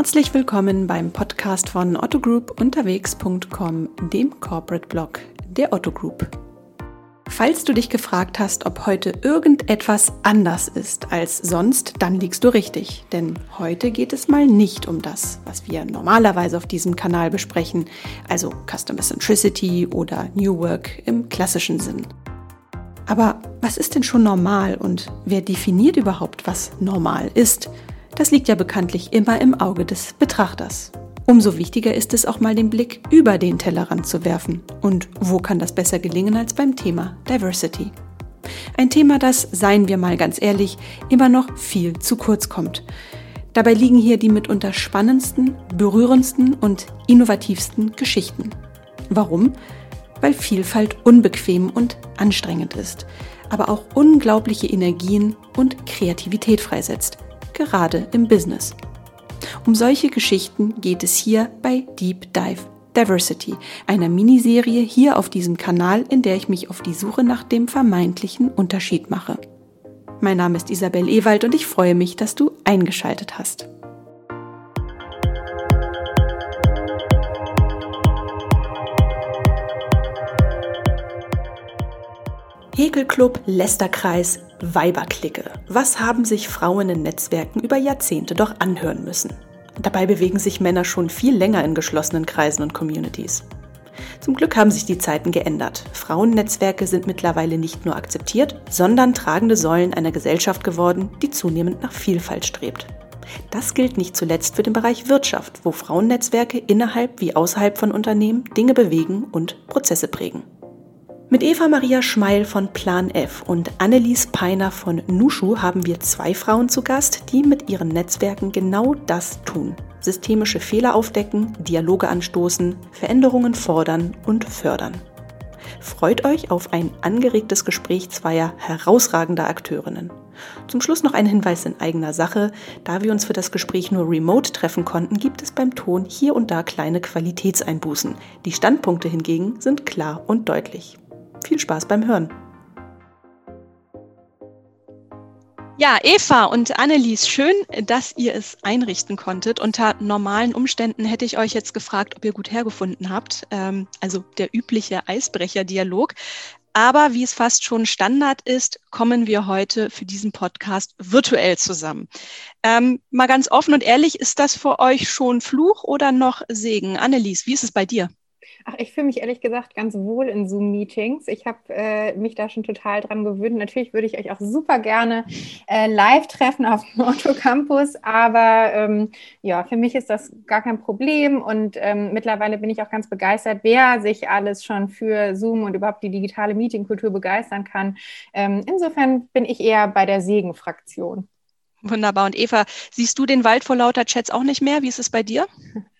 Herzlich willkommen beim Podcast von Otto Group unterwegs.com, dem Corporate Blog der Otto Group. Falls du dich gefragt hast, ob heute irgendetwas anders ist als sonst, dann liegst du richtig. Denn heute geht es mal nicht um das, was wir normalerweise auf diesem Kanal besprechen, also Customer Centricity oder New Work im klassischen Sinn. Aber was ist denn schon normal und wer definiert überhaupt, was normal ist? Das liegt ja bekanntlich immer im Auge des Betrachters. Umso wichtiger ist es auch mal den Blick über den Tellerrand zu werfen. Und wo kann das besser gelingen als beim Thema Diversity? Ein Thema, das, seien wir mal ganz ehrlich, immer noch viel zu kurz kommt. Dabei liegen hier die mitunter spannendsten, berührendsten und innovativsten Geschichten. Warum? weil Vielfalt unbequem und anstrengend ist, aber auch unglaubliche Energien und Kreativität freisetzt, gerade im Business. Um solche Geschichten geht es hier bei Deep Dive Diversity, einer Miniserie hier auf diesem Kanal, in der ich mich auf die Suche nach dem vermeintlichen Unterschied mache. Mein Name ist Isabel Ewald und ich freue mich, dass du eingeschaltet hast. Häkelclub, Lästerkreis, Weiberklicke. Was haben sich Frauen in Netzwerken über Jahrzehnte doch anhören müssen? Dabei bewegen sich Männer schon viel länger in geschlossenen Kreisen und Communities. Zum Glück haben sich die Zeiten geändert. Frauennetzwerke sind mittlerweile nicht nur akzeptiert, sondern tragende Säulen einer Gesellschaft geworden, die zunehmend nach Vielfalt strebt. Das gilt nicht zuletzt für den Bereich Wirtschaft, wo Frauennetzwerke innerhalb wie außerhalb von Unternehmen Dinge bewegen und Prozesse prägen. Mit Eva Maria Schmeil von Plan F und Annelies Peiner von Nushu haben wir zwei Frauen zu Gast, die mit ihren Netzwerken genau das tun. Systemische Fehler aufdecken, Dialoge anstoßen, Veränderungen fordern und fördern. Freut euch auf ein angeregtes Gespräch zweier herausragender Akteurinnen. Zum Schluss noch ein Hinweis in eigener Sache. Da wir uns für das Gespräch nur remote treffen konnten, gibt es beim Ton hier und da kleine Qualitätseinbußen. Die Standpunkte hingegen sind klar und deutlich. Viel Spaß beim Hören. Ja, Eva und Annelies, schön, dass ihr es einrichten konntet. Unter normalen Umständen hätte ich euch jetzt gefragt, ob ihr gut hergefunden habt. Ähm, also der übliche Eisbrecher-Dialog. Aber wie es fast schon Standard ist, kommen wir heute für diesen Podcast virtuell zusammen. Ähm, mal ganz offen und ehrlich, ist das für euch schon Fluch oder noch Segen? Annelies, wie ist es bei dir? Ach, ich fühle mich ehrlich gesagt ganz wohl in Zoom-Meetings. Ich habe äh, mich da schon total dran gewöhnt. Natürlich würde ich euch auch super gerne äh, live treffen auf dem Otto Campus, aber ähm, ja, für mich ist das gar kein Problem und ähm, mittlerweile bin ich auch ganz begeistert, wer sich alles schon für Zoom und überhaupt die digitale Meetingkultur begeistern kann. Ähm, insofern bin ich eher bei der Segen-Fraktion. Wunderbar. Und Eva, siehst du den Wald vor lauter Chats auch nicht mehr? Wie ist es bei dir?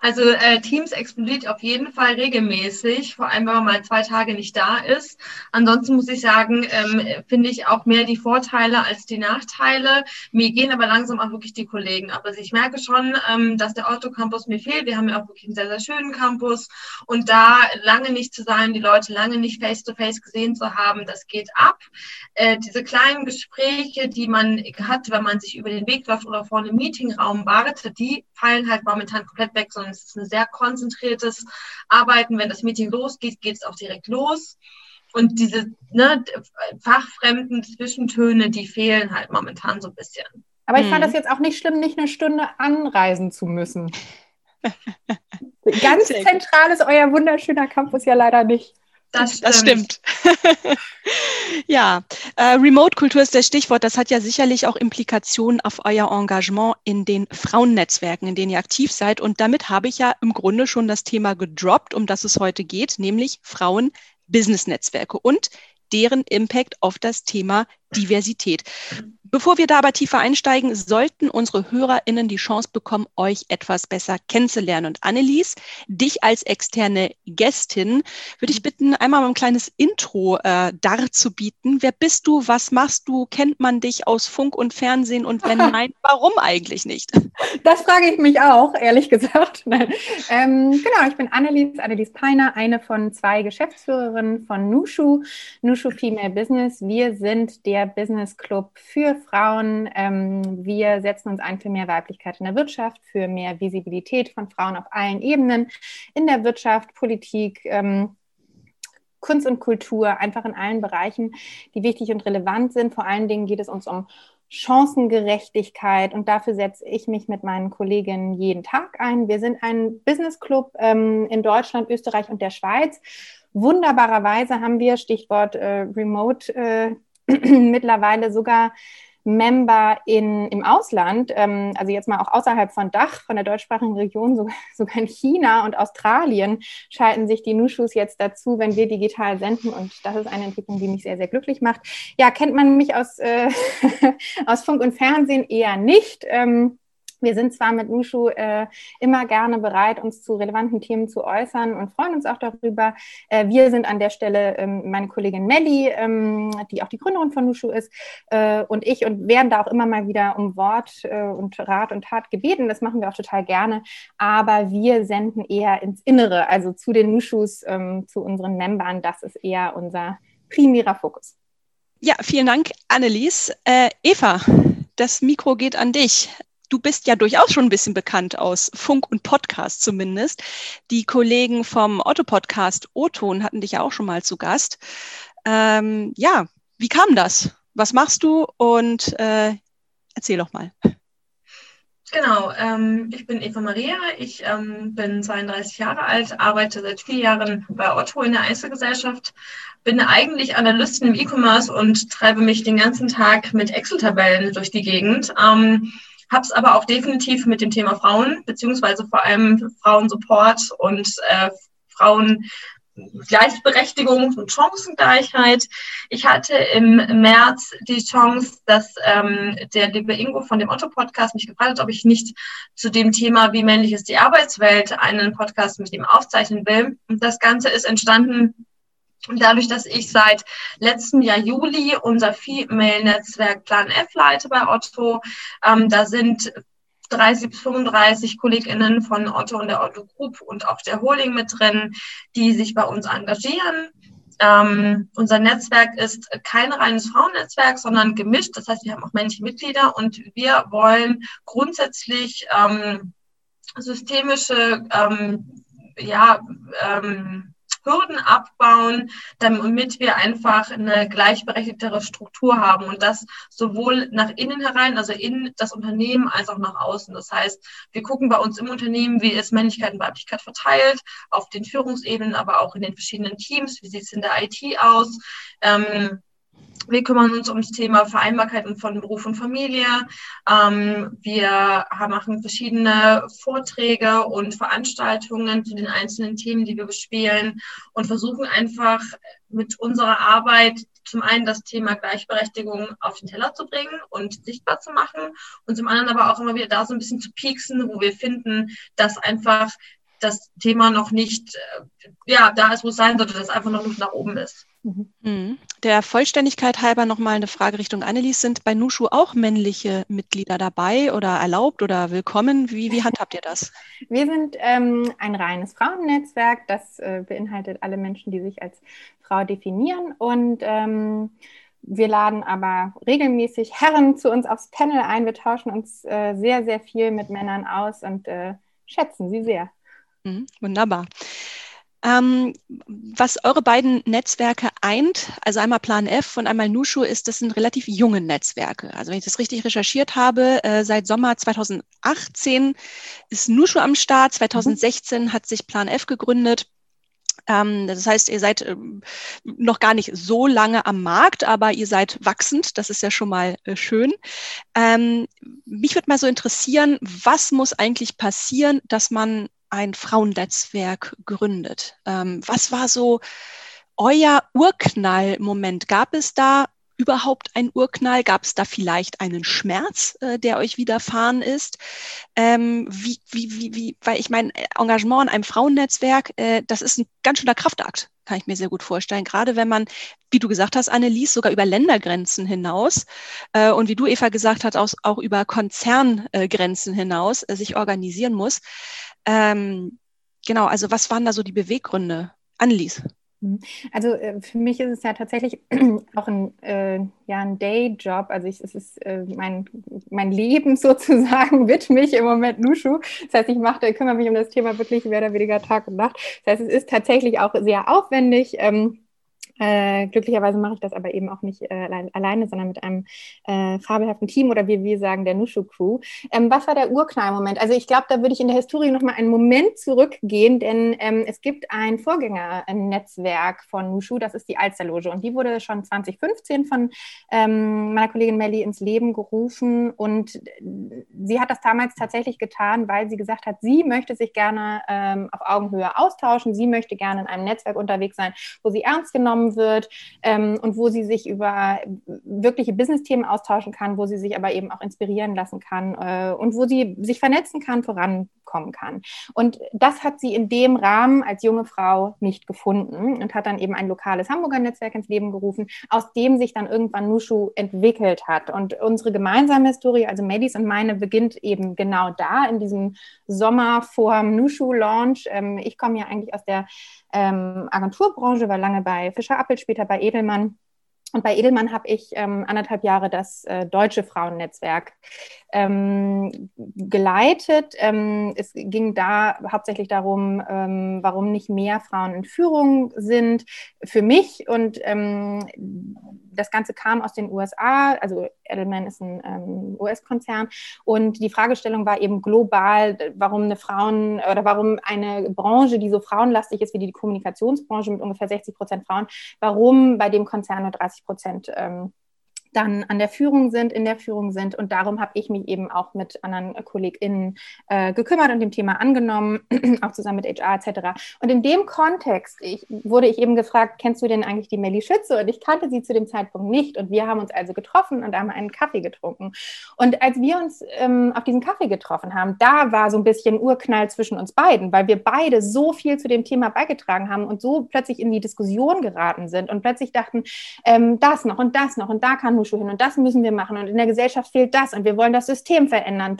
Also äh, Teams explodiert auf jeden Fall regelmäßig, vor allem wenn man mal zwei Tage nicht da ist. Ansonsten muss ich sagen, ähm, finde ich auch mehr die Vorteile als die Nachteile. Mir gehen aber langsam auch wirklich die Kollegen ab. Also ich merke schon, ähm, dass der Autocampus mir fehlt. Wir haben ja auch wirklich einen sehr, sehr schönen Campus. Und da lange nicht zu sein, die Leute lange nicht face-to-face -face gesehen zu haben, das geht ab. Äh, diese kleinen Gespräche, die man hat, wenn man sich über den Weg läuft oder vor einem Meetingraum wartet, die fallen halt momentan komplett weg, sondern es ist ein sehr konzentriertes Arbeiten. Wenn das Meeting losgeht, geht es auch direkt los. Und diese ne, fachfremden Zwischentöne, die fehlen halt momentan so ein bisschen. Aber ich fand hm. das jetzt auch nicht schlimm, nicht eine Stunde anreisen zu müssen. Ganz zentral ist euer wunderschöner Campus ja leider nicht. Das stimmt. Das stimmt. ja, äh, Remote-Kultur ist das Stichwort. Das hat ja sicherlich auch Implikationen auf euer Engagement in den Frauennetzwerken, in denen ihr aktiv seid. Und damit habe ich ja im Grunde schon das Thema gedroppt, um das es heute geht, nämlich Frauen-Business-Netzwerke und deren Impact auf das Thema Diversität. Bevor wir da aber tiefer einsteigen, sollten unsere HörerInnen die Chance bekommen, euch etwas besser kennenzulernen. Und Annelies, dich als externe Gästin, würde ich bitten, einmal ein kleines Intro äh, darzubieten. Wer bist du? Was machst du? Kennt man dich aus Funk und Fernsehen? Und wenn nein, warum eigentlich nicht? Das frage ich mich auch, ehrlich gesagt. Ähm, genau, ich bin Annelies, Annelies Peiner, eine von zwei Geschäftsführerinnen von Nushu, Nushu Female Business. Wir sind der der Business Club für Frauen. Ähm, wir setzen uns ein für mehr Weiblichkeit in der Wirtschaft, für mehr Visibilität von Frauen auf allen Ebenen in der Wirtschaft, Politik. Ähm, Kunst und Kultur, einfach in allen Bereichen, die wichtig und relevant sind. Vor allen Dingen geht es uns um Chancengerechtigkeit und dafür setze ich mich mit meinen Kolleginnen jeden Tag ein. Wir sind ein Business Club ähm, in Deutschland, Österreich und der Schweiz. Wunderbarerweise haben wir, Stichwort äh, Remote, äh, mittlerweile sogar Member in, im Ausland, ähm, also jetzt mal auch außerhalb von Dach, von der deutschsprachigen Region, so, sogar in China und Australien schalten sich die Nushus jetzt dazu, wenn wir digital senden. Und das ist eine Entwicklung, die mich sehr, sehr glücklich macht. Ja, kennt man mich aus, äh, aus Funk und Fernsehen eher nicht. Ähm, wir sind zwar mit Nushu äh, immer gerne bereit, uns zu relevanten Themen zu äußern und freuen uns auch darüber. Äh, wir sind an der Stelle ähm, meine Kollegin Melli, ähm, die auch die Gründerin von Nushu ist, äh, und ich und werden da auch immer mal wieder um Wort äh, und Rat und Tat gebeten. Das machen wir auch total gerne. Aber wir senden eher ins Innere, also zu den Nushus, ähm, zu unseren Membern. Das ist eher unser primärer Fokus. Ja, vielen Dank, Annelies. Äh, Eva, das Mikro geht an dich du bist ja durchaus schon ein bisschen bekannt aus Funk und Podcast zumindest. Die Kollegen vom Otto-Podcast O-Ton hatten dich ja auch schon mal zu Gast. Ähm, ja, wie kam das? Was machst du? Und äh, erzähl doch mal. Genau, ähm, ich bin Eva Maria, ich ähm, bin 32 Jahre alt, arbeite seit vier Jahren bei Otto in der Einzelgesellschaft, bin eigentlich Analystin im E-Commerce und treibe mich den ganzen Tag mit Excel-Tabellen durch die Gegend. Ähm, habe es aber auch definitiv mit dem Thema Frauen, beziehungsweise vor allem Frauensupport und äh, Frauen Gleichberechtigung und Chancengleichheit. Ich hatte im März die Chance, dass ähm, der liebe Ingo von dem Otto-Podcast mich gefragt hat, ob ich nicht zu dem Thema, wie männlich ist die Arbeitswelt, einen Podcast mit ihm aufzeichnen will. Und das Ganze ist entstanden dadurch, dass ich seit letztem Jahr Juli unser Female-Netzwerk Plan F leite bei Otto, ähm, da sind 30 bis 35 KollegInnen von Otto und der Otto Group und auch der Holding mit drin, die sich bei uns engagieren. Ähm, unser Netzwerk ist kein reines Frauennetzwerk, sondern gemischt. Das heißt, wir haben auch männliche Mitglieder und wir wollen grundsätzlich ähm, systemische ähm, ja, ähm, Hürden abbauen, damit wir einfach eine gleichberechtigtere Struktur haben und das sowohl nach innen herein, also in das Unternehmen, als auch nach außen. Das heißt, wir gucken bei uns im Unternehmen, wie ist Männlichkeit und Weiblichkeit verteilt, auf den Führungsebenen, aber auch in den verschiedenen Teams, wie sieht es in der IT aus. Ähm, wir kümmern uns ums Thema Vereinbarkeit von Beruf und Familie. Ähm, wir machen verschiedene Vorträge und Veranstaltungen zu den einzelnen Themen, die wir bespielen und versuchen einfach mit unserer Arbeit zum einen das Thema Gleichberechtigung auf den Teller zu bringen und sichtbar zu machen und zum anderen aber auch immer wieder da so ein bisschen zu pieksen, wo wir finden, dass einfach das Thema noch nicht äh, ja, da ist, wo es sein sollte, dass es einfach noch Luft nach oben ist. Mhm. Der Vollständigkeit halber nochmal eine Frage Richtung Annelies. Sind bei Nushu auch männliche Mitglieder dabei oder erlaubt oder willkommen? Wie, wie handhabt ihr das? Wir sind ähm, ein reines Frauennetzwerk. Das äh, beinhaltet alle Menschen, die sich als Frau definieren. Und ähm, wir laden aber regelmäßig Herren zu uns aufs Panel ein. Wir tauschen uns äh, sehr, sehr viel mit Männern aus und äh, schätzen sie sehr. Mhm, wunderbar. Ähm, was eure beiden Netzwerke eint, also einmal Plan F und einmal Nushu, ist, das sind relativ junge Netzwerke. Also wenn ich das richtig recherchiert habe, äh, seit Sommer 2018 ist Nushu am Start, 2016 mhm. hat sich Plan F gegründet. Ähm, das heißt, ihr seid ähm, noch gar nicht so lange am Markt, aber ihr seid wachsend. Das ist ja schon mal äh, schön. Ähm, mich würde mal so interessieren, was muss eigentlich passieren, dass man ein Frauennetzwerk gründet. Ähm, was war so euer Urknall-Moment? Gab es da überhaupt einen Urknall? Gab es da vielleicht einen Schmerz, äh, der euch widerfahren ist? Ähm, wie, wie, wie, wie, weil ich meine, Engagement in einem Frauennetzwerk, äh, das ist ein ganz schöner Kraftakt, kann ich mir sehr gut vorstellen. Gerade wenn man, wie du gesagt hast, Annelies, sogar über Ländergrenzen hinaus äh, und wie du, Eva, gesagt hast, auch, auch über Konzerngrenzen hinaus äh, sich organisieren muss. Ähm, genau, also was waren da so die Beweggründe? Annelies. Mhm. Also äh, für mich ist es ja tatsächlich auch ein, äh, ja, ein Dayjob. Also ich, es ist äh, mein, mein Leben sozusagen widme ich im Moment Nushu. Das heißt, ich mache, kümmere mich um das Thema wirklich mehr oder weniger Tag und Nacht. Das heißt, es ist tatsächlich auch sehr aufwendig. Ähm, äh, glücklicherweise mache ich das aber eben auch nicht äh, allein, alleine, sondern mit einem äh, fabelhaften Team oder wie wir sagen, der Nushu Crew. Ähm, was war der Urknallmoment? Also ich glaube, da würde ich in der Historie nochmal einen Moment zurückgehen, denn ähm, es gibt ein Vorgängernetzwerk von Nushu, das ist die Alsterloge und die wurde schon 2015 von ähm, meiner Kollegin Melly ins Leben gerufen und sie hat das damals tatsächlich getan, weil sie gesagt hat, sie möchte sich gerne ähm, auf Augenhöhe austauschen, sie möchte gerne in einem Netzwerk unterwegs sein, wo sie ernst genommen wird ähm, und wo sie sich über wirkliche Business-Themen austauschen kann, wo sie sich aber eben auch inspirieren lassen kann äh, und wo sie sich vernetzen kann, vorankommen kann. Und das hat sie in dem Rahmen als junge Frau nicht gefunden und hat dann eben ein lokales Hamburger Netzwerk ins Leben gerufen, aus dem sich dann irgendwann Nushu entwickelt hat. Und unsere gemeinsame Historie, also Maddys und meine, beginnt eben genau da, in diesem Sommer vor dem Nushu-Launch. Ähm, ich komme ja eigentlich aus der ähm, Agenturbranche, war lange bei Fischer Appel, später bei Edelmann. Und bei Edelmann habe ich ähm, anderthalb Jahre das äh, deutsche Frauennetzwerk ähm, geleitet. Ähm, es ging da hauptsächlich darum, ähm, warum nicht mehr Frauen in Führung sind für mich. Und ähm, das Ganze kam aus den USA, also Edelman ist ein ähm, US-Konzern. Und die Fragestellung war eben global, warum eine Frauen oder warum eine Branche, die so frauenlastig ist wie die Kommunikationsbranche mit ungefähr 60 Prozent Frauen, warum bei dem Konzern nur 30 Prozent ähm, dann an der Führung sind, in der Führung sind. Und darum habe ich mich eben auch mit anderen KollegInnen äh, gekümmert und dem Thema angenommen, auch zusammen mit HR etc. Und in dem Kontext ich, wurde ich eben gefragt, kennst du denn eigentlich die Melli Schütze? Und ich kannte sie zu dem Zeitpunkt nicht. Und wir haben uns also getroffen und haben einen Kaffee getrunken. Und als wir uns ähm, auf diesen Kaffee getroffen haben, da war so ein bisschen Urknall zwischen uns beiden, weil wir beide so viel zu dem Thema beigetragen haben und so plötzlich in die Diskussion geraten sind und plötzlich dachten, ähm, das noch und das noch und da kann Hochschule hin und das müssen wir machen und in der Gesellschaft fehlt das und wir wollen das System verändern.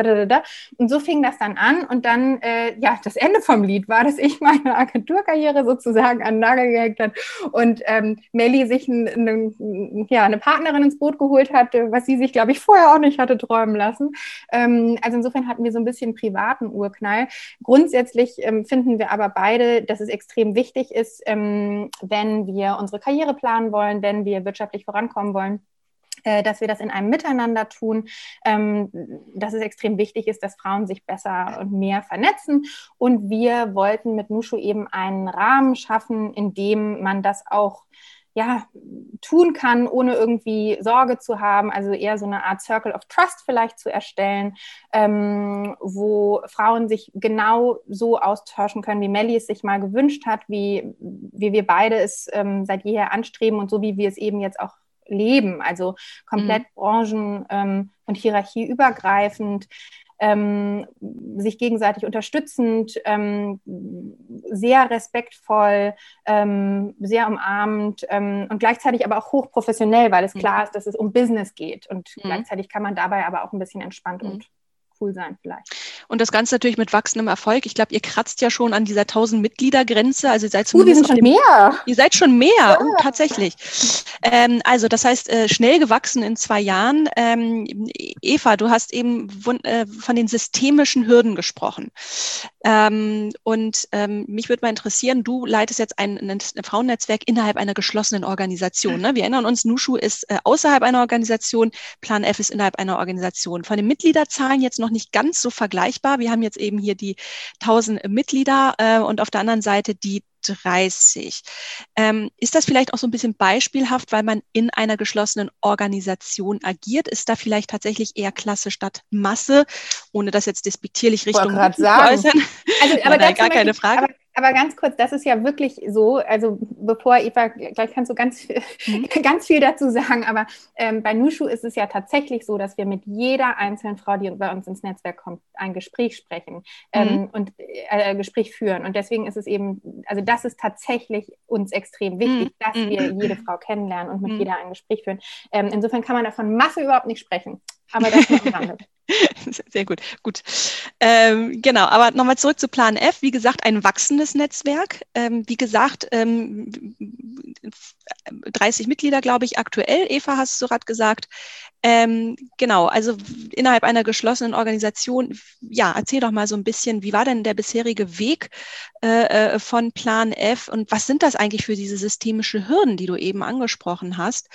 Und so fing das dann an und dann, äh, ja, das Ende vom Lied war, dass ich meine Agenturkarriere sozusagen an den Nagel gehängt hat und ähm, Melli sich ein, ein, ja, eine Partnerin ins Boot geholt hat, was sie sich, glaube ich, vorher auch nicht hatte träumen lassen. Ähm, also insofern hatten wir so ein bisschen privaten Urknall. Grundsätzlich ähm, finden wir aber beide, dass es extrem wichtig ist, ähm, wenn wir unsere Karriere planen wollen, wenn wir wirtschaftlich vorankommen wollen äh, dass wir das in einem Miteinander tun, ähm, dass es extrem wichtig ist, dass Frauen sich besser und mehr vernetzen. Und wir wollten mit Nushu eben einen Rahmen schaffen, in dem man das auch ja, tun kann, ohne irgendwie Sorge zu haben, also eher so eine Art Circle of Trust vielleicht zu erstellen, ähm, wo Frauen sich genau so austauschen können, wie Melly es sich mal gewünscht hat, wie, wie wir beide es ähm, seit jeher anstreben und so wie wir es eben jetzt auch leben, also komplett mhm. branchen- ähm, und hierarchieübergreifend. Ähm, sich gegenseitig unterstützend, ähm, sehr respektvoll, ähm, sehr umarmend ähm, und gleichzeitig aber auch hochprofessionell, weil es mhm. klar ist, dass es um Business geht. Und mhm. gleichzeitig kann man dabei aber auch ein bisschen entspannt mhm. und cool sein vielleicht. Und das Ganze natürlich mit wachsendem Erfolg. Ich glaube, ihr kratzt ja schon an dieser 1000 Mitglieder-Grenze. Also ihr seid uh, wir sind schon dem, mehr. Ihr seid schon mehr, ja. oh, tatsächlich. Ähm, also das heißt, äh, schnell gewachsen in zwei Jahren. Ähm, Eva, du hast eben äh, von den systemischen Hürden gesprochen. Ähm, und ähm, mich würde mal interessieren, du leitest jetzt ein, ein, Frauennetzwerk innerhalb einer geschlossenen Organisation. Ne? Wir erinnern uns, Nushu ist äh, außerhalb einer Organisation, Plan F ist innerhalb einer Organisation. Von den Mitgliederzahlen jetzt noch nicht ganz so vergleichbar. Wir haben jetzt eben hier die 1000 Mitglieder äh, und auf der anderen Seite die 30. Ähm, ist das vielleicht auch so ein bisschen beispielhaft, weil man in einer geschlossenen Organisation agiert? Ist da vielleicht tatsächlich eher Klasse statt Masse, ohne das jetzt despektierlich Richtung zu äußern? Also, aber nein, gar keine Frage. Aber, aber ganz kurz, das ist ja wirklich so, also bevor Eva, gleich kannst du ganz, mhm. ganz viel dazu sagen, aber ähm, bei Nushu ist es ja tatsächlich so, dass wir mit jeder einzelnen Frau, die bei uns ins Netzwerk kommt, ein Gespräch sprechen ähm, mhm. und äh, Gespräch führen. Und deswegen ist es eben, also das ist tatsächlich uns extrem wichtig, mhm. dass wir mhm. jede Frau kennenlernen und mit mhm. jeder ein Gespräch führen. Ähm, insofern kann man davon Masse überhaupt nicht sprechen. Aber das noch am Sehr gut, gut. Ähm, genau, aber nochmal zurück zu Plan F. Wie gesagt, ein wachsendes Netzwerk. Ähm, wie gesagt, ähm, 30 Mitglieder, glaube ich, aktuell. Eva, hast du gerade gesagt. Ähm, genau, also innerhalb einer geschlossenen Organisation. Ja, erzähl doch mal so ein bisschen, wie war denn der bisherige Weg äh, äh von Plan F und was sind das eigentlich für diese systemische Hürden, die du eben angesprochen hast?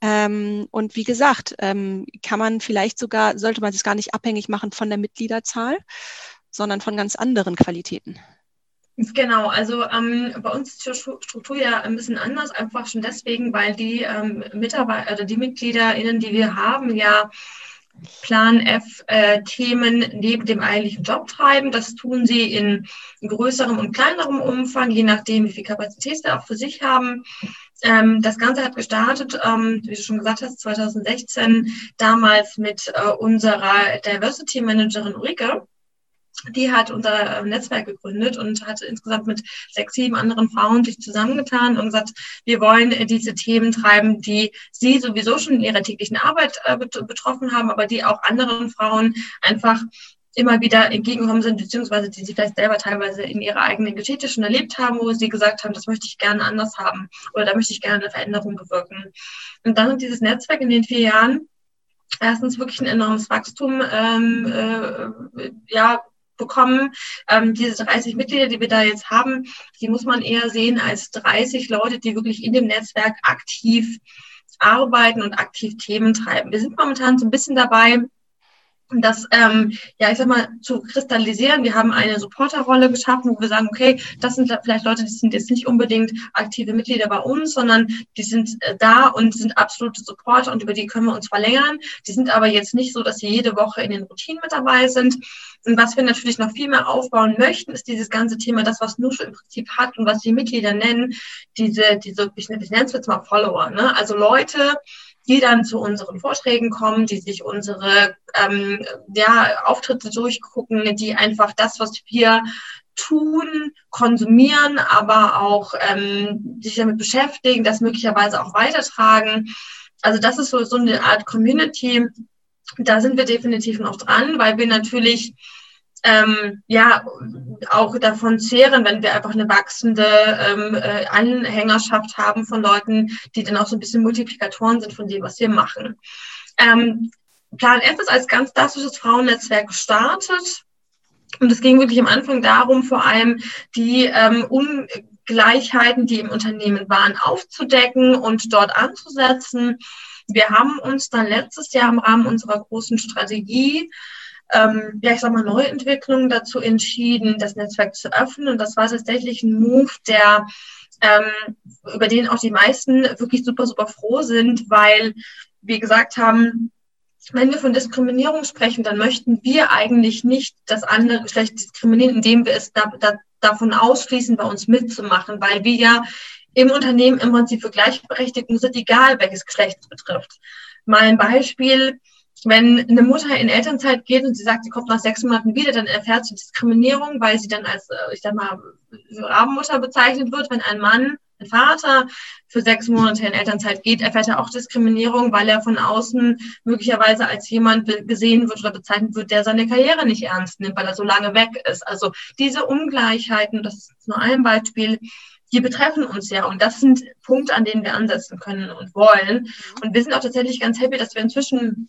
Ähm, und wie gesagt, ähm, kann man vielleicht sogar, sollte man es gar nicht abhängig machen von der Mitgliederzahl, sondern von ganz anderen Qualitäten. Genau, also ähm, bei uns ist die Struktur ja ein bisschen anders, einfach schon deswegen, weil die ähm, Mitarbeiter oder die MitgliederInnen, die wir haben, ja Plan F äh, neben dem eigentlichen Job treiben. Das tun sie in größerem und kleinerem Umfang, je nachdem, wie viel Kapazität sie auch für sich haben. Ähm, das Ganze hat gestartet, ähm, wie du schon gesagt hast, 2016, damals mit äh, unserer Diversity Managerin Ulrike. Die hat unser äh, Netzwerk gegründet und hat insgesamt mit sechs, sieben anderen Frauen sich zusammengetan und gesagt, wir wollen äh, diese Themen treiben, die sie sowieso schon in ihrer täglichen Arbeit äh, betroffen haben, aber die auch anderen Frauen einfach immer wieder entgegengekommen sind, beziehungsweise die sie vielleicht selber teilweise in ihrer eigenen Geschichte schon erlebt haben, wo sie gesagt haben, das möchte ich gerne anders haben oder da möchte ich gerne eine Veränderung bewirken. Und dann hat dieses Netzwerk in den vier Jahren erstens wirklich ein enormes Wachstum ähm, äh, ja, bekommen. Ähm, diese 30 Mitglieder, die wir da jetzt haben, die muss man eher sehen als 30 Leute, die wirklich in dem Netzwerk aktiv arbeiten und aktiv Themen treiben. Wir sind momentan so ein bisschen dabei, das, ähm, ja, ich sag mal, zu kristallisieren. Wir haben eine Supporterrolle geschaffen, wo wir sagen, okay, das sind vielleicht Leute, die sind jetzt nicht unbedingt aktive Mitglieder bei uns, sondern die sind äh, da und sind absolute Supporter und über die können wir uns verlängern. Die sind aber jetzt nicht so, dass sie jede Woche in den Routinen mit dabei sind. Und was wir natürlich noch viel mehr aufbauen möchten, ist dieses ganze Thema, das, was Nushu im Prinzip hat und was die Mitglieder nennen, diese, diese, ich nenne es jetzt mal Follower, ne? Also Leute, die dann zu unseren Vorträgen kommen, die sich unsere ähm, ja, Auftritte durchgucken, die einfach das, was wir tun, konsumieren, aber auch ähm, sich damit beschäftigen, das möglicherweise auch weitertragen. Also das ist so, so eine Art Community. Da sind wir definitiv noch dran, weil wir natürlich ähm, ja auch davon zehren, wenn wir einfach eine wachsende ähm, äh, Anhängerschaft haben von Leuten, die dann auch so ein bisschen Multiplikatoren sind von dem, was wir machen. Ähm, Plan F ist als ganz klassisches Frauennetzwerk gestartet. Und es ging wirklich am Anfang darum, vor allem die ähm, Ungleichheiten, die im Unternehmen waren, aufzudecken und dort anzusetzen. Wir haben uns dann letztes Jahr im Rahmen unserer großen Strategie ähm, ja, ich sag mal, Neuentwicklungen dazu entschieden, das Netzwerk zu öffnen. Und das war tatsächlich ein Move, der ähm, über den auch die meisten wirklich super, super froh sind, weil wir gesagt haben, wenn wir von Diskriminierung sprechen, dann möchten wir eigentlich nicht das andere Geschlecht diskriminieren, indem wir es da, da, davon ausschließen, bei uns mitzumachen, weil wir ja im Unternehmen im Prinzip für Gleichberechtigung sind, egal welches Geschlecht es betrifft. Mal ein Beispiel, wenn eine Mutter in Elternzeit geht und sie sagt, sie kommt nach sechs Monaten wieder, dann erfährt sie Diskriminierung, weil sie dann als, äh, ich sag mal, Rabenmutter bezeichnet wird. Wenn ein Mann, ein Vater für sechs Monate in Elternzeit geht, erfährt er auch Diskriminierung, weil er von außen möglicherweise als jemand gesehen wird oder bezeichnet wird, der seine Karriere nicht ernst nimmt, weil er so lange weg ist. Also diese Ungleichheiten, das ist nur ein Beispiel, die betreffen uns ja. Und das sind Punkte, an denen wir ansetzen können und wollen. Und wir sind auch tatsächlich ganz happy, dass wir inzwischen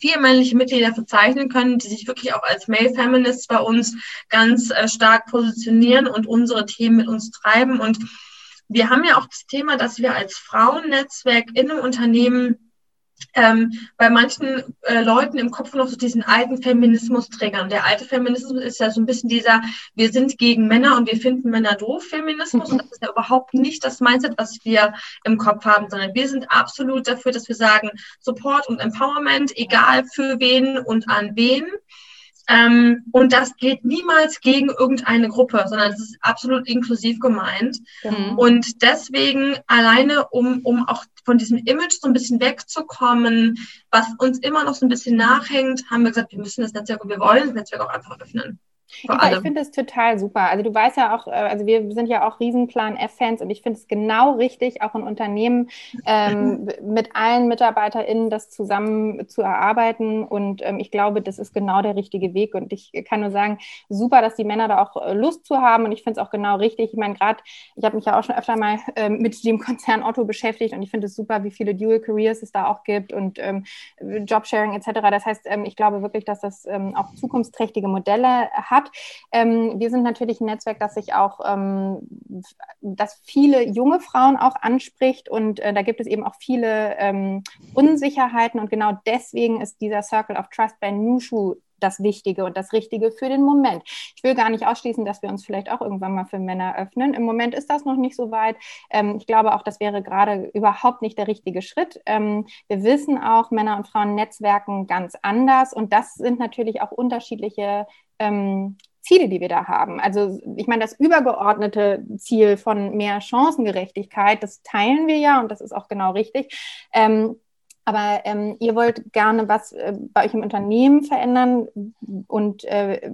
vier männliche Mitglieder verzeichnen können, die sich wirklich auch als Male Feminists bei uns ganz äh, stark positionieren und unsere Themen mit uns treiben. Und wir haben ja auch das Thema, dass wir als Frauennetzwerk in einem Unternehmen ähm, bei manchen äh, Leuten im Kopf noch so diesen alten Feminismus triggern. Der alte Feminismus ist ja so ein bisschen dieser, wir sind gegen Männer und wir finden Männer doof Feminismus. Und das ist ja überhaupt nicht das Mindset, was wir im Kopf haben, sondern wir sind absolut dafür, dass wir sagen, Support und Empowerment, egal für wen und an wen. Ähm, und das geht niemals gegen irgendeine Gruppe, sondern es ist absolut inklusiv gemeint. Mhm. Und deswegen alleine, um, um auch von diesem Image so ein bisschen wegzukommen, was uns immer noch so ein bisschen nachhängt, haben wir gesagt, wir müssen das Netzwerk und wir wollen das Netzwerk auch einfach öffnen. Ja, ich finde es total super. Also du weißt ja auch, äh, also wir sind ja auch Riesenplan F-Fans und ich finde es genau richtig, auch in Unternehmen ähm, mit allen MitarbeiterInnen das zusammen zu erarbeiten. Und ähm, ich glaube, das ist genau der richtige Weg. Und ich kann nur sagen, super, dass die Männer da auch äh, Lust zu haben. Und ich finde es auch genau richtig. Ich meine, gerade, ich habe mich ja auch schon öfter mal ähm, mit dem Konzern Otto beschäftigt und ich finde es super, wie viele Dual Careers es da auch gibt und ähm, Jobsharing etc. Das heißt, ähm, ich glaube wirklich, dass das ähm, auch zukunftsträchtige Modelle hat. Ähm, wir sind natürlich ein Netzwerk, das sich auch, ähm, das viele junge Frauen auch anspricht. Und äh, da gibt es eben auch viele ähm, Unsicherheiten. Und genau deswegen ist dieser Circle of Trust bei Nushu das Wichtige und das Richtige für den Moment. Ich will gar nicht ausschließen, dass wir uns vielleicht auch irgendwann mal für Männer öffnen. Im Moment ist das noch nicht so weit. Ähm, ich glaube auch, das wäre gerade überhaupt nicht der richtige Schritt. Ähm, wir wissen auch, Männer und Frauen netzwerken ganz anders und das sind natürlich auch unterschiedliche ähm, Ziele, die wir da haben. Also ich meine, das übergeordnete Ziel von mehr Chancengerechtigkeit, das teilen wir ja und das ist auch genau richtig. Ähm, aber ähm, ihr wollt gerne was äh, bei euch im Unternehmen verändern. Und äh,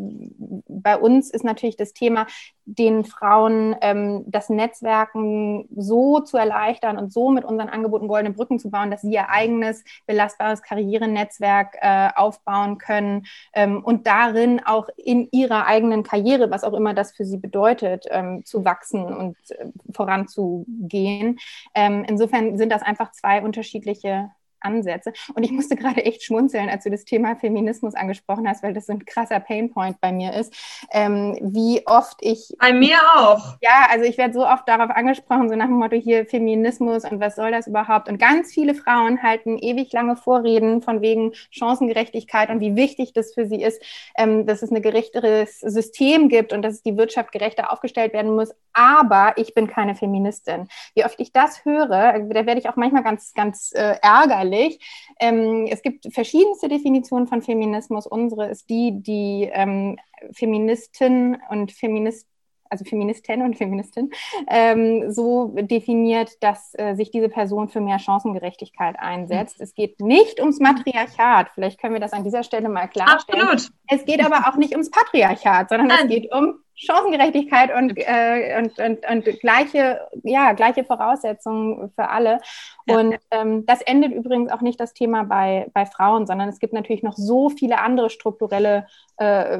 bei uns ist natürlich das Thema, den Frauen ähm, das Netzwerken so zu erleichtern und so mit unseren Angeboten goldene Brücken zu bauen, dass sie ihr eigenes belastbares Karrierenetzwerk äh, aufbauen können ähm, und darin auch in ihrer eigenen Karriere, was auch immer das für sie bedeutet, ähm, zu wachsen und äh, voranzugehen. Ähm, insofern sind das einfach zwei unterschiedliche Ansätze. Und ich musste gerade echt schmunzeln, als du das Thema Feminismus angesprochen hast, weil das so ein krasser Painpoint bei mir ist. Ähm, wie oft ich. Bei mir auch. Ja, also ich werde so oft darauf angesprochen, so nach dem Motto hier Feminismus und was soll das überhaupt? Und ganz viele Frauen halten ewig lange Vorreden von wegen Chancengerechtigkeit und wie wichtig das für sie ist, ähm, dass es ein gerechteres System gibt und dass die Wirtschaft gerechter aufgestellt werden muss. Aber ich bin keine Feministin. Wie oft ich das höre, da werde ich auch manchmal ganz, ganz äh, ärgerlich sicherlich. Ähm, es gibt verschiedenste Definitionen von Feminismus. Unsere ist die, die ähm, Feministin und Feminist also Feministin und Feministin, ähm, so definiert, dass äh, sich diese Person für mehr Chancengerechtigkeit einsetzt. Es geht nicht ums Matriarchat. Vielleicht können wir das an dieser Stelle mal klarstellen. Absolut. Es geht aber auch nicht ums Patriarchat, sondern Nein. es geht um Chancengerechtigkeit und, äh, und, und, und gleiche, ja, gleiche Voraussetzungen für alle. Und ähm, das endet übrigens auch nicht das Thema bei, bei Frauen, sondern es gibt natürlich noch so viele andere strukturelle äh,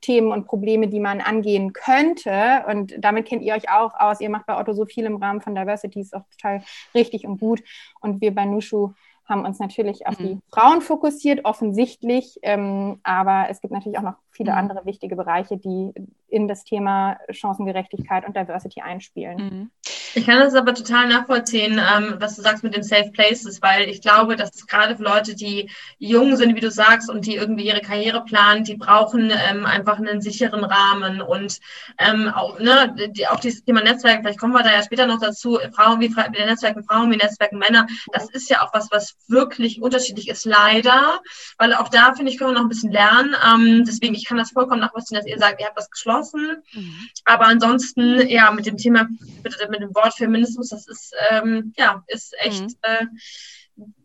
Themen und Probleme, die man angehen könnte. Und damit kennt ihr euch auch aus. Ihr macht bei Otto so viel im Rahmen von Diversity, ist auch total richtig und gut. Und wir bei Nushu haben uns natürlich auf mhm. die Frauen fokussiert, offensichtlich, ähm, aber es gibt natürlich auch noch viele mhm. andere wichtige Bereiche, die in das Thema Chancengerechtigkeit und Diversity einspielen. Mhm. Ich kann das aber total nachvollziehen, ähm, was du sagst mit den Safe Places, weil ich glaube, dass gerade für Leute, die jung sind, wie du sagst, und die irgendwie ihre Karriere planen, die brauchen ähm, einfach einen sicheren Rahmen und ähm, auch, ne, die, auch dieses Thema Netzwerk, vielleicht kommen wir da ja später noch dazu, Frauen wie, Netzwerken Frauen, wie Netzwerken Männer, das ist ja auch was, was wirklich unterschiedlich ist, leider, weil auch da, finde ich, können wir noch ein bisschen lernen. Ähm, deswegen, ich kann das vollkommen nachvollziehen, dass ihr sagt, ihr habt das geschlossen, mhm. aber ansonsten, ja, mit dem Thema, bitte mit dem Wort Feminismus, das ist, ähm, ja, ist echt, mhm. äh,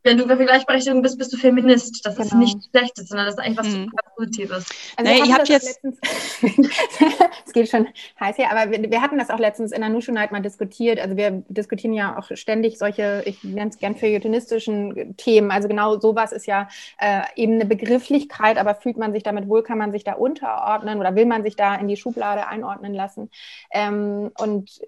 wenn du für Gleichberechtigung bist, bist du Feminist. Das genau. ist nicht Schlechtes, sondern das ist eigentlich was mhm. super Positives. Also nee, ich habe jetzt. es geht schon heiß hier, aber wir, wir, hatten das auch letztens in der Nushu Night mal diskutiert. Also wir diskutieren ja auch ständig solche, ich nenne es gern feuilletonistischen Themen. Also genau sowas ist ja äh, eben eine Begrifflichkeit, aber fühlt man sich damit wohl, kann man sich da unterordnen oder will man sich da in die Schublade einordnen lassen? Ähm, und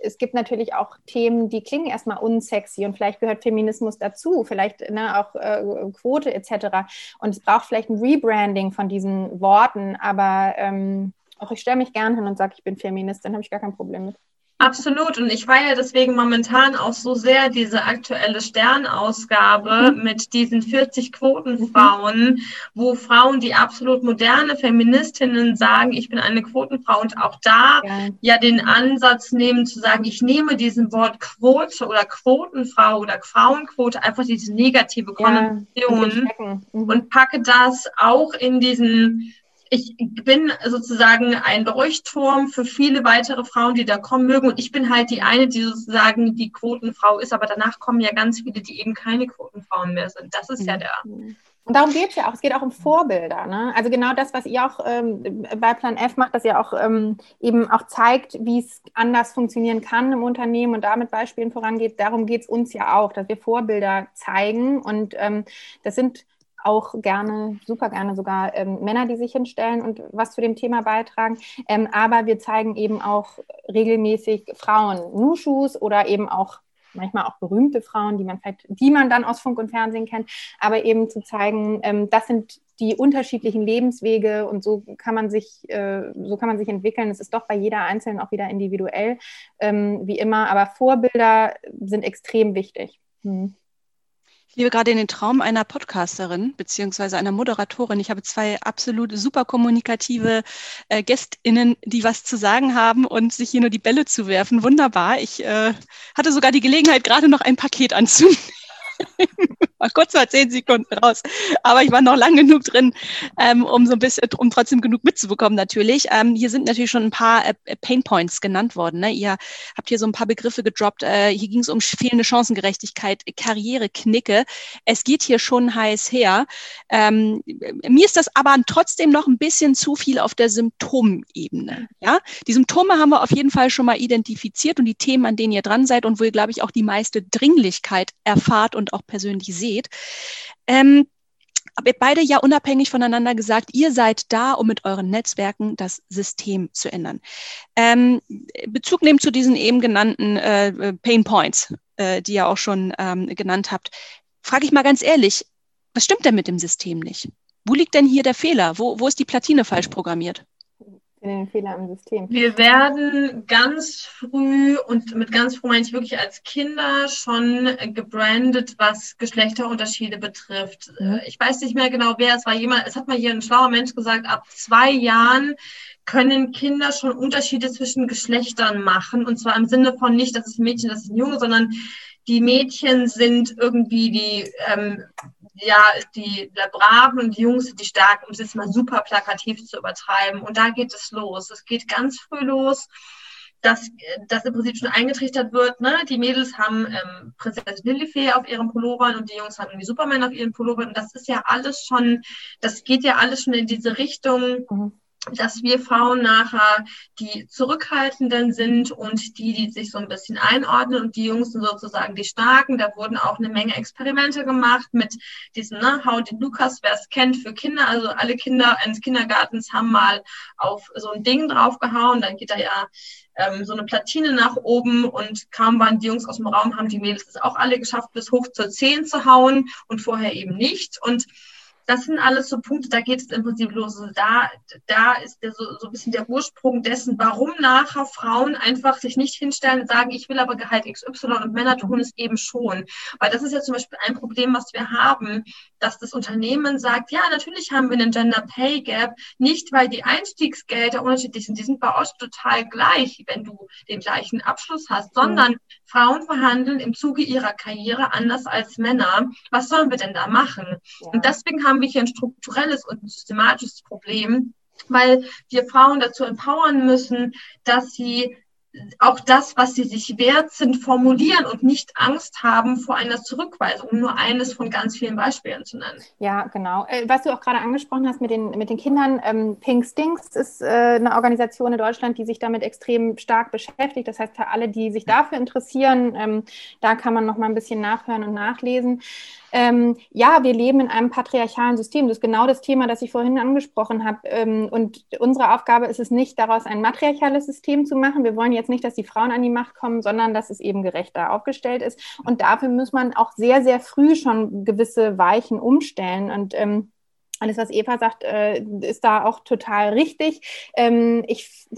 es gibt natürlich auch Themen, die klingen erstmal unsexy und vielleicht gehört Feminismus dazu, vielleicht ne, auch äh, Quote etc. Und es braucht vielleicht ein Rebranding von diesen Worten, aber ähm, auch ich stelle mich gern hin und sage, ich bin Feminist, dann habe ich gar kein Problem mit. Absolut. Und ich feiere deswegen momentan auch so sehr diese aktuelle Sternausgabe mhm. mit diesen 40 Quotenfrauen, mhm. wo Frauen, die absolut moderne Feministinnen sagen, ich bin eine Quotenfrau und auch da ja. ja den Ansatz nehmen zu sagen, ich nehme diesen Wort Quote oder Quotenfrau oder Frauenquote, einfach diese negative Konnotation ja, mhm. und packe das auch in diesen ich bin sozusagen ein Leuchtturm für viele weitere Frauen, die da kommen mögen. Und ich bin halt die eine, die sozusagen die Quotenfrau ist. Aber danach kommen ja ganz viele, die eben keine Quotenfrauen mehr sind. Das ist ja der Und darum geht es ja auch. Es geht auch um Vorbilder. Ne? Also genau das, was ihr auch ähm, bei Plan F macht, dass ihr auch ähm, eben auch zeigt, wie es anders funktionieren kann im Unternehmen und damit Beispielen vorangeht. Darum geht es uns ja auch, dass wir Vorbilder zeigen. Und ähm, das sind auch gerne, super gerne sogar ähm, Männer, die sich hinstellen und was zu dem Thema beitragen. Ähm, aber wir zeigen eben auch regelmäßig Frauen Nushus oder eben auch manchmal auch berühmte Frauen, die man vielleicht, die man dann aus Funk und Fernsehen kennt, aber eben zu zeigen, ähm, das sind die unterschiedlichen Lebenswege und so kann man sich, äh, so kann man sich entwickeln. Es ist doch bei jeder Einzelnen auch wieder individuell, ähm, wie immer, aber Vorbilder sind extrem wichtig. Hm. Ich lebe gerade in den Traum einer Podcasterin beziehungsweise einer Moderatorin. Ich habe zwei absolut super kommunikative äh, GästInnen, die was zu sagen haben und sich hier nur die Bälle zu werfen. Wunderbar. Ich äh, hatte sogar die Gelegenheit, gerade noch ein Paket anzunehmen. Mal kurz mal zehn Sekunden raus. Aber ich war noch lang genug drin, ähm, um so ein bisschen, um trotzdem genug mitzubekommen natürlich. Ähm, hier sind natürlich schon ein paar äh, Pain Points genannt worden. Ne? Ihr habt hier so ein paar Begriffe gedroppt. Äh, hier ging es um fehlende Chancengerechtigkeit, Karriereknicke. Es geht hier schon heiß her. Ähm, mir ist das aber trotzdem noch ein bisschen zu viel auf der Symptomebene. Ja, die Symptome haben wir auf jeden Fall schon mal identifiziert und die Themen, an denen ihr dran seid und wo ihr, glaube ich, auch die meiste Dringlichkeit erfahrt und auch persönlich seht. Ähm, aber beide ja unabhängig voneinander gesagt, ihr seid da, um mit euren Netzwerken das System zu ändern. Ähm, Bezug nehmen zu diesen eben genannten äh, Pain Points, äh, die ihr auch schon ähm, genannt habt, frage ich mal ganz ehrlich, was stimmt denn mit dem System nicht? Wo liegt denn hier der Fehler? Wo, wo ist die Platine falsch programmiert? Den Fehler im System. Wir werden ganz früh und mit ganz früh meine ich wirklich als Kinder schon gebrandet, was Geschlechterunterschiede betrifft. Mhm. Ich weiß nicht mehr genau, wer es war. Jemand, es hat mal hier ein schlauer Mensch gesagt, ab zwei Jahren können Kinder schon Unterschiede zwischen Geschlechtern machen. Und zwar im Sinne von nicht, das ist ein Mädchen, das ist ein Junge, sondern die Mädchen sind irgendwie die ähm, ja, die Braven und die Jungs sind die Starken, um es jetzt mal super plakativ zu übertreiben. Und da geht es los. Es geht ganz früh los, dass, dass im Prinzip schon eingetrichtert wird, ne? die Mädels haben ähm, Prinzessin Lilifee auf ihren Pullovern und die Jungs haben irgendwie Superman auf ihren Pullovern. Und das ist ja alles schon, das geht ja alles schon in diese Richtung. Mhm dass wir Frauen nachher die Zurückhaltenden sind und die, die sich so ein bisschen einordnen und die Jungs sind sozusagen die Starken. Da wurden auch eine Menge Experimente gemacht mit diesem ne, How did Lukas, wer es kennt, für Kinder. Also alle Kinder eines Kindergartens haben mal auf so ein Ding draufgehauen. Dann geht da ja ähm, so eine Platine nach oben und kaum waren die Jungs aus dem Raum, haben die Mädels es auch alle geschafft, bis hoch zur 10 zu hauen und vorher eben nicht. Und das sind alles so Punkte, da geht es im Prinzip los. Also da, da ist der, so, so ein bisschen der Ursprung dessen, warum nachher Frauen einfach sich nicht hinstellen und sagen, ich will aber Gehalt XY und Männer tun es eben schon. Weil das ist ja zum Beispiel ein Problem, was wir haben, dass das Unternehmen sagt, ja, natürlich haben wir einen Gender Pay Gap, nicht weil die Einstiegsgelder unterschiedlich sind, die sind bei euch total gleich, wenn du den gleichen Abschluss hast, sondern mhm. Frauen verhandeln im Zuge ihrer Karriere anders als Männer. Was sollen wir denn da machen? Ja. Und deswegen haben wir hier ein strukturelles und ein systematisches Problem, weil wir Frauen dazu empowern müssen, dass sie auch das, was sie sich wert sind, formulieren und nicht Angst haben vor einer Zurückweisung, um nur eines von ganz vielen Beispielen zu nennen. Ja, genau. Äh, was du auch gerade angesprochen hast mit den, mit den Kindern, ähm, Pink Stinks ist äh, eine Organisation in Deutschland, die sich damit extrem stark beschäftigt. Das heißt, alle, die sich dafür interessieren, ähm, da kann man noch mal ein bisschen nachhören und nachlesen. Ähm, ja, wir leben in einem patriarchalen System. Das ist genau das Thema, das ich vorhin angesprochen habe. Ähm, und unsere Aufgabe ist es nicht, daraus ein matriarchales System zu machen. Wir wollen jetzt nicht, dass die Frauen an die Macht kommen, sondern dass es eben gerechter aufgestellt ist. Und dafür muss man auch sehr, sehr früh schon gewisse Weichen umstellen. Und ähm, alles, was Eva sagt, äh, ist da auch total richtig. Ähm, ich,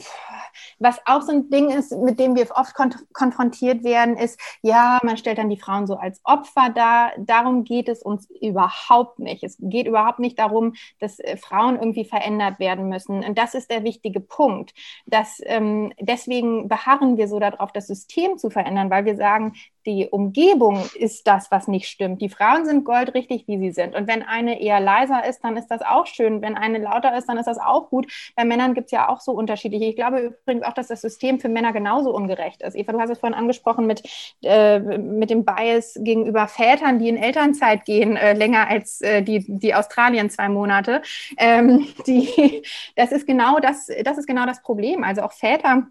was auch so ein Ding ist, mit dem wir oft kon konfrontiert werden, ist, ja, man stellt dann die Frauen so als Opfer dar. Darum geht es uns überhaupt nicht. Es geht überhaupt nicht darum, dass äh, Frauen irgendwie verändert werden müssen. Und das ist der wichtige Punkt. Dass, ähm, deswegen beharren wir so darauf, das System zu verändern, weil wir sagen, die Umgebung ist das, was nicht stimmt. Die Frauen sind goldrichtig, wie sie sind. Und wenn eine eher leiser ist, dann ist das auch schön. Wenn eine lauter ist, dann ist das auch gut. Bei Männern gibt es ja auch so unterschiedliche. Ich glaube übrigens auch, dass das System für Männer genauso ungerecht ist. Eva, du hast es vorhin angesprochen mit, äh, mit dem Bias gegenüber Vätern, die in Elternzeit gehen, äh, länger als äh, die, die Australien zwei Monate. Ähm, die, das ist genau das, das ist genau das Problem. Also auch Väter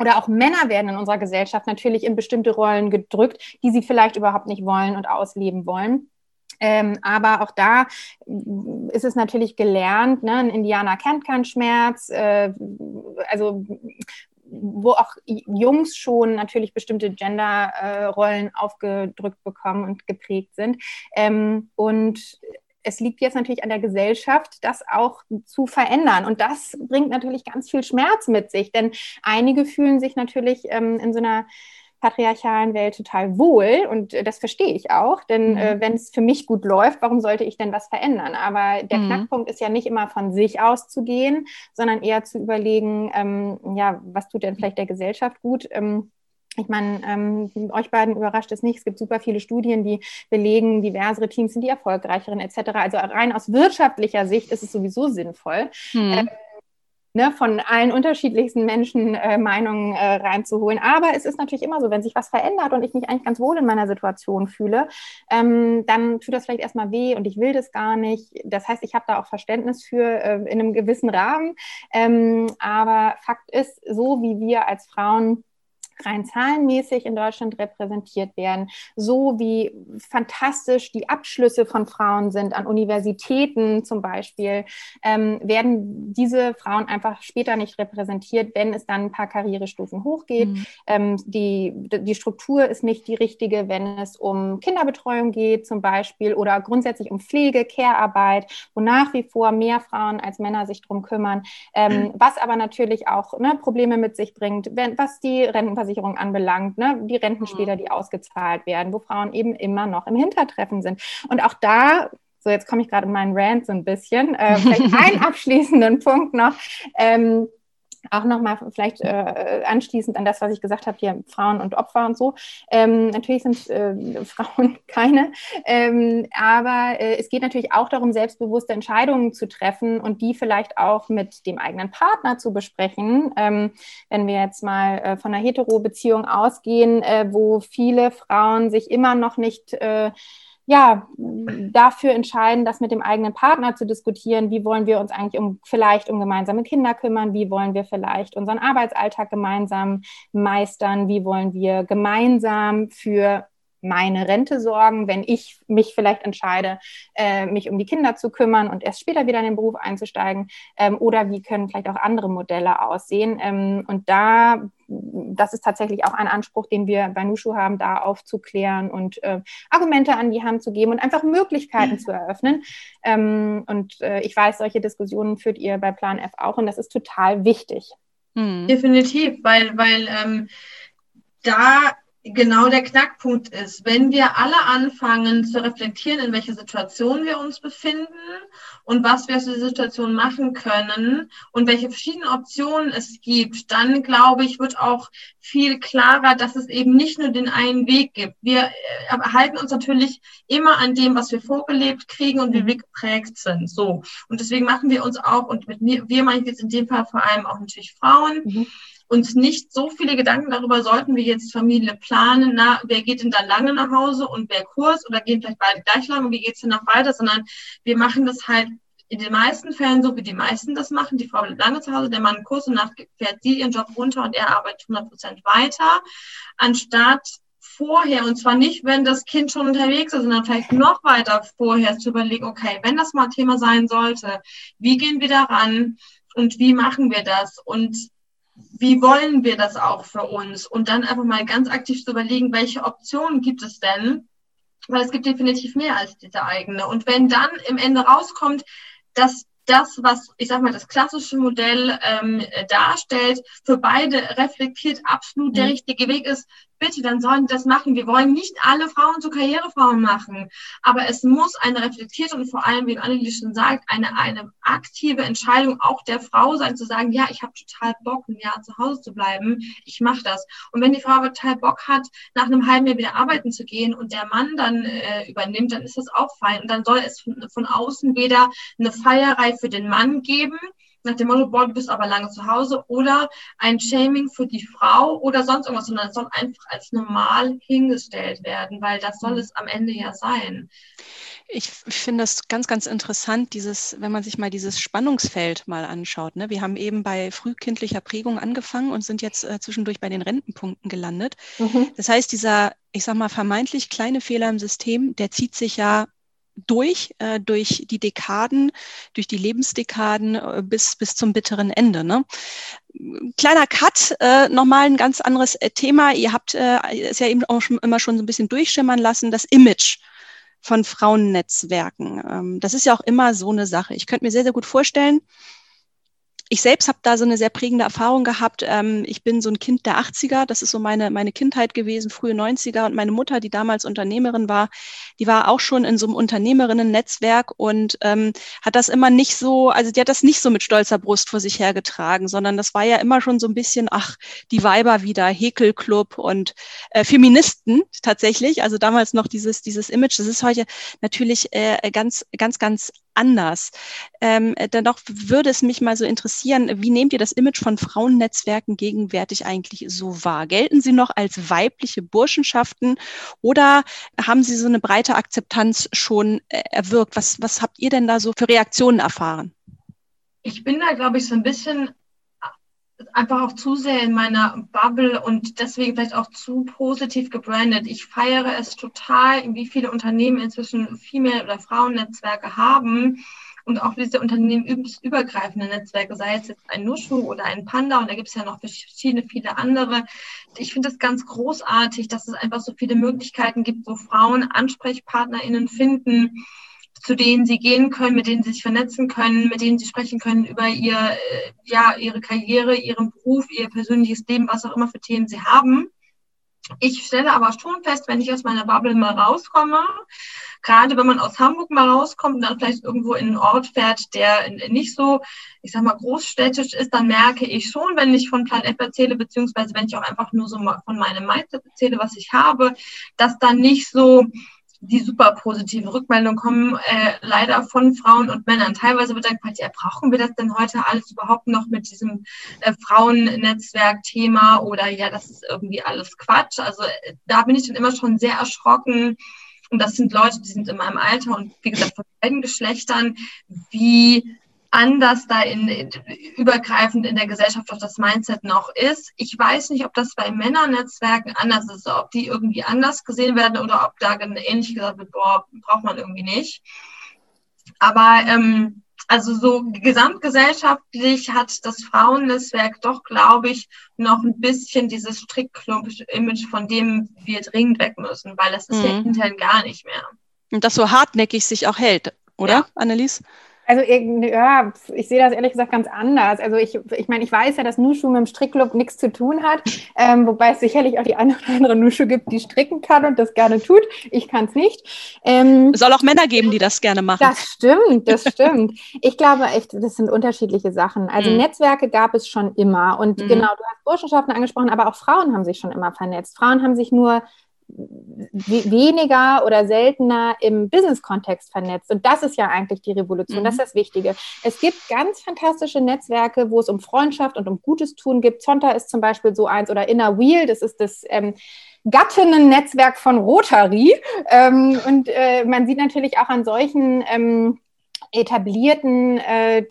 oder auch Männer werden in unserer Gesellschaft natürlich in bestimmte Rollen gedrückt, die sie vielleicht überhaupt nicht wollen und ausleben wollen. Ähm, aber auch da ist es natürlich gelernt, ne? ein Indianer kennt keinen Schmerz, äh, also wo auch Jungs schon natürlich bestimmte Genderrollen äh, aufgedrückt bekommen und geprägt sind. Ähm, und es liegt jetzt natürlich an der Gesellschaft, das auch zu verändern. Und das bringt natürlich ganz viel Schmerz mit sich, denn einige fühlen sich natürlich ähm, in so einer patriarchalen Welt total wohl und äh, das verstehe ich auch, denn mhm. äh, wenn es für mich gut läuft, warum sollte ich denn was verändern? Aber der mhm. Knackpunkt ist ja nicht immer von sich auszugehen, sondern eher zu überlegen, ähm, ja, was tut denn vielleicht der Gesellschaft gut? Ähm, ich meine, ähm, euch beiden überrascht es nicht. Es gibt super viele Studien, die belegen, diversere Teams sind die erfolgreicheren etc. Also rein aus wirtschaftlicher Sicht ist es sowieso sinnvoll. Hm. Äh, ne, von allen unterschiedlichsten Menschen äh, Meinungen äh, reinzuholen. Aber es ist natürlich immer so, wenn sich was verändert und ich mich eigentlich ganz wohl in meiner Situation fühle, ähm, dann tut das vielleicht erstmal weh und ich will das gar nicht. Das heißt, ich habe da auch Verständnis für äh, in einem gewissen Rahmen. Ähm, aber Fakt ist, so wie wir als Frauen rein zahlenmäßig in Deutschland repräsentiert werden, so wie fantastisch die Abschlüsse von Frauen sind an Universitäten zum Beispiel, ähm, werden diese Frauen einfach später nicht repräsentiert, wenn es dann ein paar Karrierestufen hochgeht. Mhm. Ähm, die, die Struktur ist nicht die richtige, wenn es um Kinderbetreuung geht zum Beispiel oder grundsätzlich um Pflege, Care-Arbeit, wo nach wie vor mehr Frauen als Männer sich drum kümmern, ähm, mhm. was aber natürlich auch ne, Probleme mit sich bringt, wenn, was die Rentenversicherung Rentenversicherung anbelangt, ne, die Renten später, mhm. die ausgezahlt werden, wo Frauen eben immer noch im Hintertreffen sind. Und auch da so, jetzt komme ich gerade in meinen Rant so ein bisschen. Äh, vielleicht einen abschließenden Punkt noch. Ähm, auch nochmal vielleicht äh, anschließend an das, was ich gesagt habe, hier Frauen und Opfer und so. Ähm, natürlich sind äh, Frauen keine, ähm, aber äh, es geht natürlich auch darum, selbstbewusste Entscheidungen zu treffen und die vielleicht auch mit dem eigenen Partner zu besprechen. Ähm, wenn wir jetzt mal äh, von einer Hetero-Beziehung ausgehen, äh, wo viele Frauen sich immer noch nicht äh, ja, dafür entscheiden, das mit dem eigenen Partner zu diskutieren. Wie wollen wir uns eigentlich um, vielleicht um gemeinsame Kinder kümmern? Wie wollen wir vielleicht unseren Arbeitsalltag gemeinsam meistern? Wie wollen wir gemeinsam für meine Rente sorgen, wenn ich mich vielleicht entscheide, äh, mich um die Kinder zu kümmern und erst später wieder in den Beruf einzusteigen? Ähm, oder wie können vielleicht auch andere Modelle aussehen? Ähm, und da, das ist tatsächlich auch ein Anspruch, den wir bei Nushu haben, da aufzuklären und äh, Argumente an die Hand zu geben und einfach Möglichkeiten mhm. zu eröffnen. Ähm, und äh, ich weiß, solche Diskussionen führt ihr bei Plan F auch und das ist total wichtig. Mhm. Definitiv, weil, weil ähm, da genau der Knackpunkt ist, wenn wir alle anfangen zu reflektieren, in welcher Situation wir uns befinden und was wir aus dieser Situation machen können und welche verschiedenen Optionen es gibt, dann glaube ich, wird auch viel klarer, dass es eben nicht nur den einen Weg gibt. Wir äh, halten uns natürlich immer an dem, was wir vorgelebt kriegen und wie wir geprägt sind. So. Und deswegen machen wir uns auch, und mit mir, wir meine ich jetzt in dem Fall vor allem auch natürlich Frauen, mhm uns nicht so viele Gedanken darüber sollten wir jetzt Familie planen, na, wer geht denn da lange nach Hause und wer Kurs oder gehen vielleicht beide gleich lang und wie geht's denn noch weiter, sondern wir machen das halt in den meisten Fällen so, wie die meisten das machen. Die Frau bleibt lange zu Hause, der Mann Kurs und nach fährt sie ihren Job runter und er arbeitet 100 Prozent weiter, anstatt vorher, und zwar nicht, wenn das Kind schon unterwegs ist, sondern vielleicht noch weiter vorher zu überlegen, okay, wenn das mal Thema sein sollte, wie gehen wir daran und wie machen wir das? Und wie wollen wir das auch für uns? Und dann einfach mal ganz aktiv zu überlegen, welche Optionen gibt es denn? Weil es gibt definitiv mehr als diese eigene. Und wenn dann im Ende rauskommt, dass das, was ich sag mal, das klassische Modell ähm, darstellt, für beide reflektiert absolut der mhm. richtige Weg ist, bitte, dann sollen die das machen. Wir wollen nicht alle Frauen zu Karrierefrauen machen, aber es muss eine reflektierte und vor allem, wie Annelies schon sagt, eine, eine aktive Entscheidung auch der Frau sein, zu sagen, ja, ich habe total Bock, ein Jahr zu Hause zu bleiben, ich mache das. Und wenn die Frau total Bock hat, nach einem halben Jahr wieder arbeiten zu gehen und der Mann dann äh, übernimmt, dann ist das auch fein. Und dann soll es von, von außen weder eine Feierei für den Mann geben, nach dem Motto, boah, du bist aber lange zu Hause oder ein Shaming für die Frau oder sonst irgendwas, sondern es soll einfach als normal hingestellt werden, weil das soll mhm. es am Ende ja sein. Ich finde das ganz, ganz interessant, dieses, wenn man sich mal dieses Spannungsfeld mal anschaut. Ne? Wir haben eben bei frühkindlicher Prägung angefangen und sind jetzt äh, zwischendurch bei den Rentenpunkten gelandet. Mhm. Das heißt, dieser, ich sag mal, vermeintlich kleine Fehler im System, der zieht sich ja durch, äh, durch die Dekaden, durch die Lebensdekaden äh, bis, bis zum bitteren Ende. Ne? Kleiner Cut, äh, nochmal ein ganz anderes äh, Thema. Ihr habt äh, es ja eben auch schon, immer schon so ein bisschen durchschimmern lassen, das Image von Frauennetzwerken. Ähm, das ist ja auch immer so eine Sache. Ich könnte mir sehr, sehr gut vorstellen, ich selbst habe da so eine sehr prägende Erfahrung gehabt. Ähm, ich bin so ein Kind der 80er, das ist so meine, meine Kindheit gewesen, frühe 90er. Und meine Mutter, die damals Unternehmerin war, die war auch schon in so einem Unternehmerinnen-Netzwerk und ähm, hat das immer nicht so, also die hat das nicht so mit stolzer Brust vor sich hergetragen, sondern das war ja immer schon so ein bisschen, ach, die Weiber wieder, Häkelclub und äh, Feministen tatsächlich. Also damals noch dieses, dieses Image. Das ist heute natürlich äh, ganz, ganz, ganz anders. Ähm, dennoch würde es mich mal so interessieren, wie nehmt ihr das Image von Frauennetzwerken gegenwärtig eigentlich so wahr? Gelten sie noch als weibliche Burschenschaften oder haben sie so eine breite Akzeptanz schon äh, erwirkt? Was, was habt ihr denn da so für Reaktionen erfahren? Ich bin da, glaube ich, so ein bisschen einfach auch zu sehr in meiner Bubble und deswegen vielleicht auch zu positiv gebrandet. Ich feiere es total, wie viele Unternehmen inzwischen Female- oder Frauennetzwerke haben und auch diese Unternehmen übergreifende Netzwerke, sei es jetzt ein Nushu oder ein Panda und da gibt es ja noch verschiedene, viele andere. Ich finde es ganz großartig, dass es einfach so viele Möglichkeiten gibt, wo Frauen AnsprechpartnerInnen finden, zu denen sie gehen können, mit denen sie sich vernetzen können, mit denen sie sprechen können über ihr, äh, ja, ihre Karriere, ihren Beruf, ihr persönliches Leben, was auch immer für Themen sie haben. Ich stelle aber schon fest, wenn ich aus meiner Bubble mal rauskomme, gerade wenn man aus Hamburg mal rauskommt und dann vielleicht irgendwo in einen Ort fährt, der nicht so, ich sag mal, großstädtisch ist, dann merke ich schon, wenn ich von Plan F erzähle, beziehungsweise wenn ich auch einfach nur so von meinem Mindset erzähle, was ich habe, dass dann nicht so die super positive Rückmeldung kommen, äh, leider von Frauen und Männern. Teilweise wird dann gefragt, ja, brauchen wir das denn heute alles überhaupt noch mit diesem äh, Frauennetzwerk-Thema oder ja, das ist irgendwie alles Quatsch. Also äh, da bin ich dann immer schon sehr erschrocken. Und das sind Leute, die sind in meinem Alter und wie gesagt von beiden Geschlechtern, wie anders da in, in, übergreifend in der Gesellschaft auch das Mindset noch ist. Ich weiß nicht, ob das bei Männernetzwerken anders ist, ob die irgendwie anders gesehen werden oder ob da ähnlich gesagt wird, boah, braucht man irgendwie nicht. Aber ähm, also so gesamtgesellschaftlich hat das Frauennetzwerk doch, glaube ich, noch ein bisschen dieses Strickklump-Image, von dem wir dringend weg müssen, weil das ist mhm. ja intern gar nicht mehr. Und das so hartnäckig sich auch hält, oder, ja. Annelies? Also ja, ich sehe das ehrlich gesagt ganz anders. Also ich, ich meine, ich weiß ja, dass Nushu mit dem Strickclub nichts zu tun hat, ähm, wobei es sicherlich auch die eine oder andere Nushu gibt, die stricken kann und das gerne tut. Ich kann es nicht. Ähm, es soll auch Männer geben, die das gerne machen. Das stimmt, das stimmt. ich glaube echt, das sind unterschiedliche Sachen. Also mhm. Netzwerke gab es schon immer und mhm. genau, du hast Burschenschaften angesprochen, aber auch Frauen haben sich schon immer vernetzt. Frauen haben sich nur weniger oder seltener im Business-Kontext vernetzt. Und das ist ja eigentlich die Revolution, mhm. das ist das Wichtige. Es gibt ganz fantastische Netzwerke, wo es um Freundschaft und um Gutes tun gibt. Zonta ist zum Beispiel so eins oder Inner Wheel, das ist das ähm, Gattinnen-Netzwerk von Rotary. Ähm, und äh, man sieht natürlich auch an solchen ähm, etablierten äh,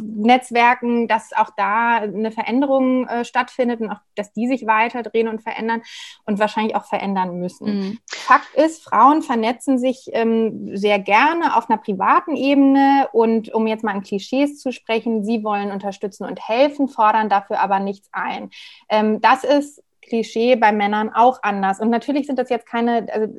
Netzwerken, dass auch da eine Veränderung äh, stattfindet und auch, dass die sich weiterdrehen und verändern und wahrscheinlich auch verändern müssen. Mhm. Fakt ist, Frauen vernetzen sich ähm, sehr gerne auf einer privaten Ebene und um jetzt mal in Klischees zu sprechen, sie wollen unterstützen und helfen, fordern dafür aber nichts ein. Ähm, das ist Klischee bei Männern auch anders. Und natürlich sind das jetzt keine, also,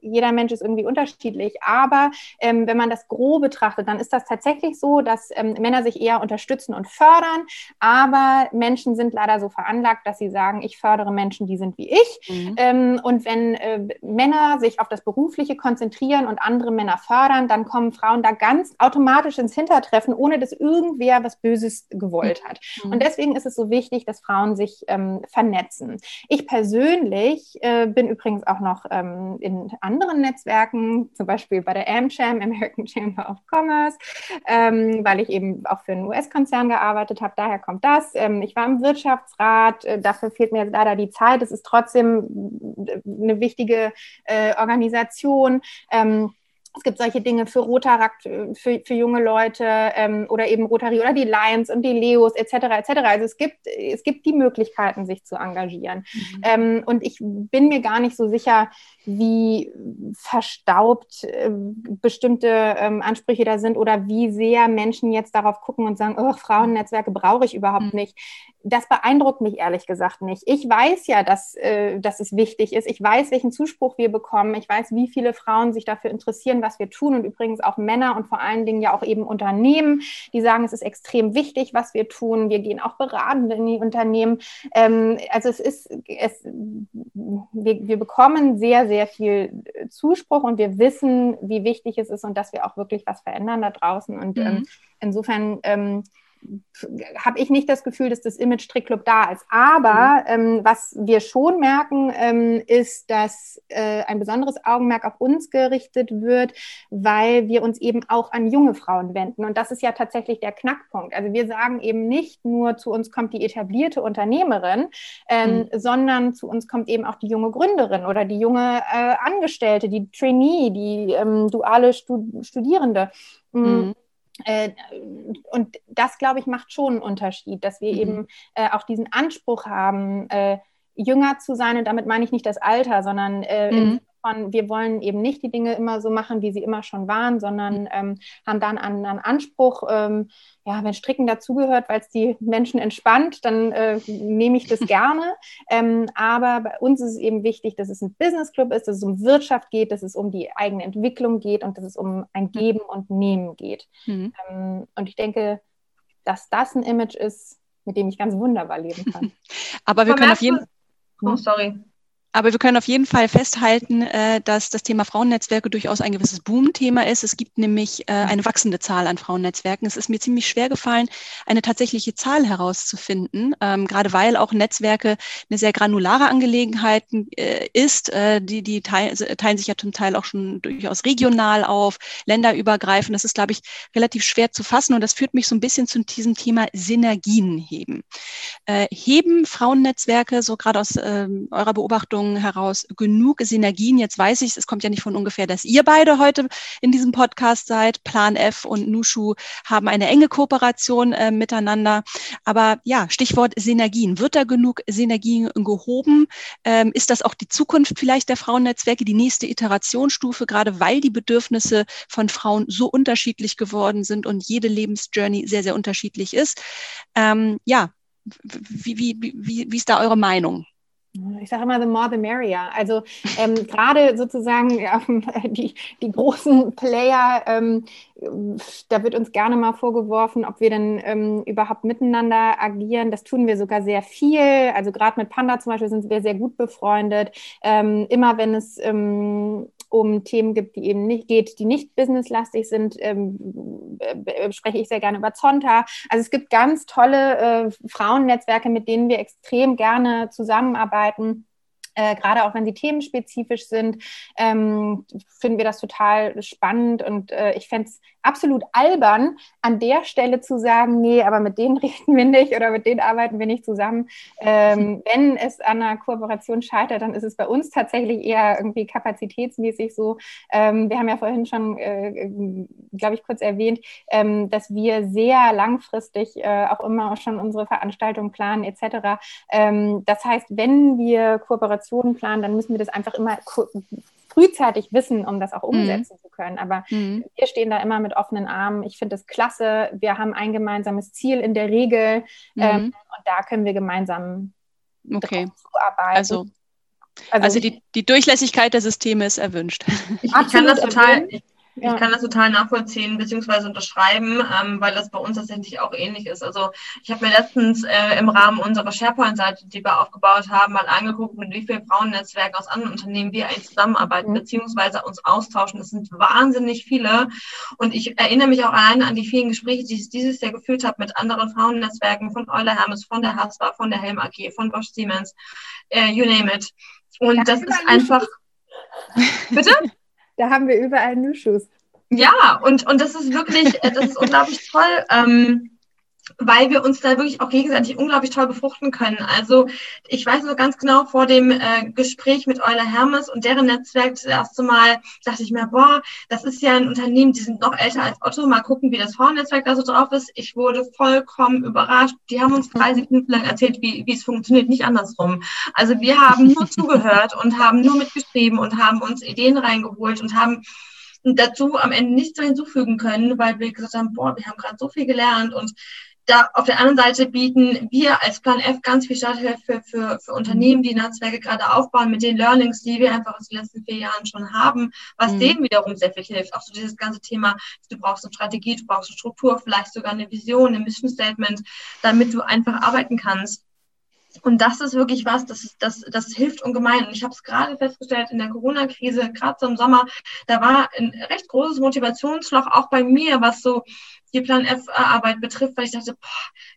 jeder Mensch ist irgendwie unterschiedlich. Aber ähm, wenn man das grob betrachtet, dann ist das tatsächlich so, dass ähm, Männer sich eher unterstützen und fördern. Aber Menschen sind leider so veranlagt, dass sie sagen, ich fördere Menschen, die sind wie ich. Mhm. Ähm, und wenn äh, Männer sich auf das Berufliche konzentrieren und andere Männer fördern, dann kommen Frauen da ganz automatisch ins Hintertreffen, ohne dass irgendwer was Böses gewollt hat. Mhm. Und deswegen ist es so wichtig, dass Frauen sich ähm, vernetzen. Ich persönlich äh, bin übrigens auch noch ähm, in anderen Netzwerken, zum Beispiel bei der AmCham, American Chamber of Commerce, ähm, weil ich eben auch für einen US-Konzern gearbeitet habe. Daher kommt das. Ähm, ich war im Wirtschaftsrat. Äh, dafür fehlt mir leider die Zeit. Es ist trotzdem äh, eine wichtige äh, Organisation. Ähm, es gibt solche Dinge für Rotaract, äh, für, für junge Leute ähm, oder eben Rotary oder die Lions und die Leos etc. etc. Also es gibt, es gibt die Möglichkeiten, sich zu engagieren. Mhm. Ähm, und ich bin mir gar nicht so sicher, wie verstaubt äh, bestimmte ähm, Ansprüche da sind oder wie sehr Menschen jetzt darauf gucken und sagen, oh, Frauennetzwerke brauche ich überhaupt mhm. nicht. Das beeindruckt mich ehrlich gesagt nicht. Ich weiß ja, dass, äh, dass es wichtig ist. Ich weiß, welchen Zuspruch wir bekommen. Ich weiß, wie viele Frauen sich dafür interessieren, was wir tun und übrigens auch Männer und vor allen Dingen ja auch eben Unternehmen, die sagen, es ist extrem wichtig, was wir tun. Wir gehen auch beratend in die Unternehmen. Ähm, also es ist, es, wir, wir bekommen sehr, sehr viel Zuspruch und wir wissen, wie wichtig es ist und dass wir auch wirklich was verändern da draußen. Und ähm, mhm. insofern ähm, habe ich nicht das Gefühl, dass das Image Strickclub da ist. Aber mhm. ähm, was wir schon merken, ähm, ist, dass äh, ein besonderes Augenmerk auf uns gerichtet wird, weil wir uns eben auch an junge Frauen wenden. Und das ist ja tatsächlich der Knackpunkt. Also wir sagen eben nicht nur, zu uns kommt die etablierte Unternehmerin, ähm, mhm. sondern zu uns kommt eben auch die junge Gründerin oder die junge äh, Angestellte, die Trainee, die ähm, duale Stud Studierende. Mm. Mhm. Äh, und das, glaube ich, macht schon einen Unterschied, dass wir mhm. eben äh, auch diesen Anspruch haben, äh, jünger zu sein. Und damit meine ich nicht das Alter, sondern mhm von, wir wollen eben nicht die Dinge immer so machen, wie sie immer schon waren, sondern mhm. ähm, haben dann einen, einen Anspruch, ähm, ja, wenn Stricken dazugehört, weil es die Menschen entspannt, dann äh, nehme ich das gerne. Ähm, aber bei uns ist es eben wichtig, dass es ein Business Club ist, dass es um Wirtschaft geht, dass es um die eigene Entwicklung geht und dass es um ein. Geben und Nehmen geht. Mhm. Ähm, und ich denke, dass das ein Image ist, mit dem ich ganz wunderbar leben kann. Aber wir können auf jeden Fall. Oh, sorry. Aber wir können auf jeden Fall festhalten, äh, dass das Thema Frauennetzwerke durchaus ein gewisses Boom-Thema ist. Es gibt nämlich äh, eine wachsende Zahl an Frauennetzwerken. Es ist mir ziemlich schwer gefallen, eine tatsächliche Zahl herauszufinden, ähm, gerade weil auch Netzwerke eine sehr granulare Angelegenheit äh, ist. Die, die teilen, teilen sich ja zum Teil auch schon durchaus regional auf, länderübergreifend. Das ist, glaube ich, relativ schwer zu fassen. Und das führt mich so ein bisschen zu diesem Thema Synergien heben. Heben Frauennetzwerke, so gerade aus ähm, eurer Beobachtung, Beobachtungen heraus genug Synergien. Jetzt weiß ich, es kommt ja nicht von ungefähr, dass ihr beide heute in diesem Podcast seid. Plan F und Nushu haben eine enge Kooperation äh, miteinander. Aber ja, Stichwort Synergien. Wird da genug Synergien gehoben? Ähm, ist das auch die Zukunft vielleicht der Frauennetzwerke, die nächste Iterationsstufe, gerade weil die Bedürfnisse von Frauen so unterschiedlich geworden sind und jede Lebensjourney sehr, sehr unterschiedlich ist? Ähm, ja, wie, wie, wie, wie ist da eure Meinung? Ich sage immer, the more the merrier. Also ähm, gerade sozusagen ja, die, die großen Player, ähm, da wird uns gerne mal vorgeworfen, ob wir denn ähm, überhaupt miteinander agieren. Das tun wir sogar sehr viel. Also gerade mit Panda zum Beispiel sind wir sehr gut befreundet. Ähm, immer wenn es ähm, um Themen gibt, die eben nicht geht, die nicht businesslastig sind, ähm, äh, spreche ich sehr gerne über Zonta. Also es gibt ganz tolle äh, Frauennetzwerke, mit denen wir extrem gerne zusammenarbeiten. Äh, gerade auch wenn sie themenspezifisch sind, ähm, finden wir das total spannend und äh, ich fände es absolut albern, an der Stelle zu sagen, nee, aber mit denen reden wir nicht oder mit denen arbeiten wir nicht zusammen. Ähm, wenn es an einer Kooperation scheitert, dann ist es bei uns tatsächlich eher irgendwie kapazitätsmäßig so. Ähm, wir haben ja vorhin schon, äh, glaube ich, kurz erwähnt, ähm, dass wir sehr langfristig äh, auch immer schon unsere Veranstaltungen planen etc. Ähm, das heißt, wenn wir Kooperationen planen, dann müssen wir das einfach immer frühzeitig wissen, um das auch mhm. umsetzen mhm. zu können. Aber mhm. wir stehen da immer mit offenen Armen. Ich finde es klasse. Wir haben ein gemeinsames Ziel in der Regel mhm. ähm, und da können wir gemeinsam okay. zuarbeiten. Also Also, also die, die Durchlässigkeit der Systeme ist erwünscht. Ich, ich kann das total, ich, ja. Ich kann das total nachvollziehen bzw. unterschreiben, ähm, weil das bei uns tatsächlich auch ähnlich ist. Also ich habe mir letztens äh, im Rahmen unserer SharePoint-Seite, die wir aufgebaut haben, mal angeguckt, mit wie vielen Frauennetzwerken aus anderen Unternehmen wir eigentlich zusammenarbeiten mhm. bzw. uns austauschen. Das sind wahnsinnig viele. Und ich erinnere mich auch alleine an die vielen Gespräche, die ich dieses Jahr geführt habe mit anderen Frauennetzwerken von Euler Hermes, von der Haspa, von der Helm AG, von Bosch Siemens, äh, you name it. Und ja, das ist einfach. Bitte? Da haben wir überall Nüschuss. Ja, und, und das ist wirklich, äh, das ist unglaublich toll. Ähm, weil wir uns da wirklich auch gegenseitig unglaublich toll befruchten können. Also ich weiß noch ganz genau vor dem äh, Gespräch mit Euler Hermes und deren Netzwerk das erste Mal dachte ich mir, boah, das ist ja ein Unternehmen, die sind noch älter als Otto, mal gucken, wie das Frauennetzwerk da so drauf ist. Ich wurde vollkommen überrascht. Die haben uns drei Sekunden lang erzählt, wie, wie es funktioniert, nicht andersrum. Also wir haben nur zugehört und haben nur mitgeschrieben und haben uns Ideen reingeholt und haben dazu am Ende nichts mehr hinzufügen können, weil wir gesagt haben, boah, wir haben gerade so viel gelernt und da auf der anderen Seite bieten wir als Plan F ganz viel Starthilfe für, für Unternehmen, die Netzwerke gerade aufbauen, mit den Learnings, die wir einfach aus den letzten vier Jahren schon haben, was mhm. denen wiederum sehr viel hilft. Auch so dieses ganze Thema, du brauchst eine Strategie, du brauchst eine Struktur, vielleicht sogar eine Vision, ein Mission Statement, damit du einfach arbeiten kannst. Und das ist wirklich was, das, das, das hilft ungemein. Und ich habe es gerade festgestellt in der Corona-Krise, gerade so im Sommer, da war ein recht großes Motivationsloch auch bei mir, was so die Plan F-Arbeit betrifft, weil ich dachte, boah,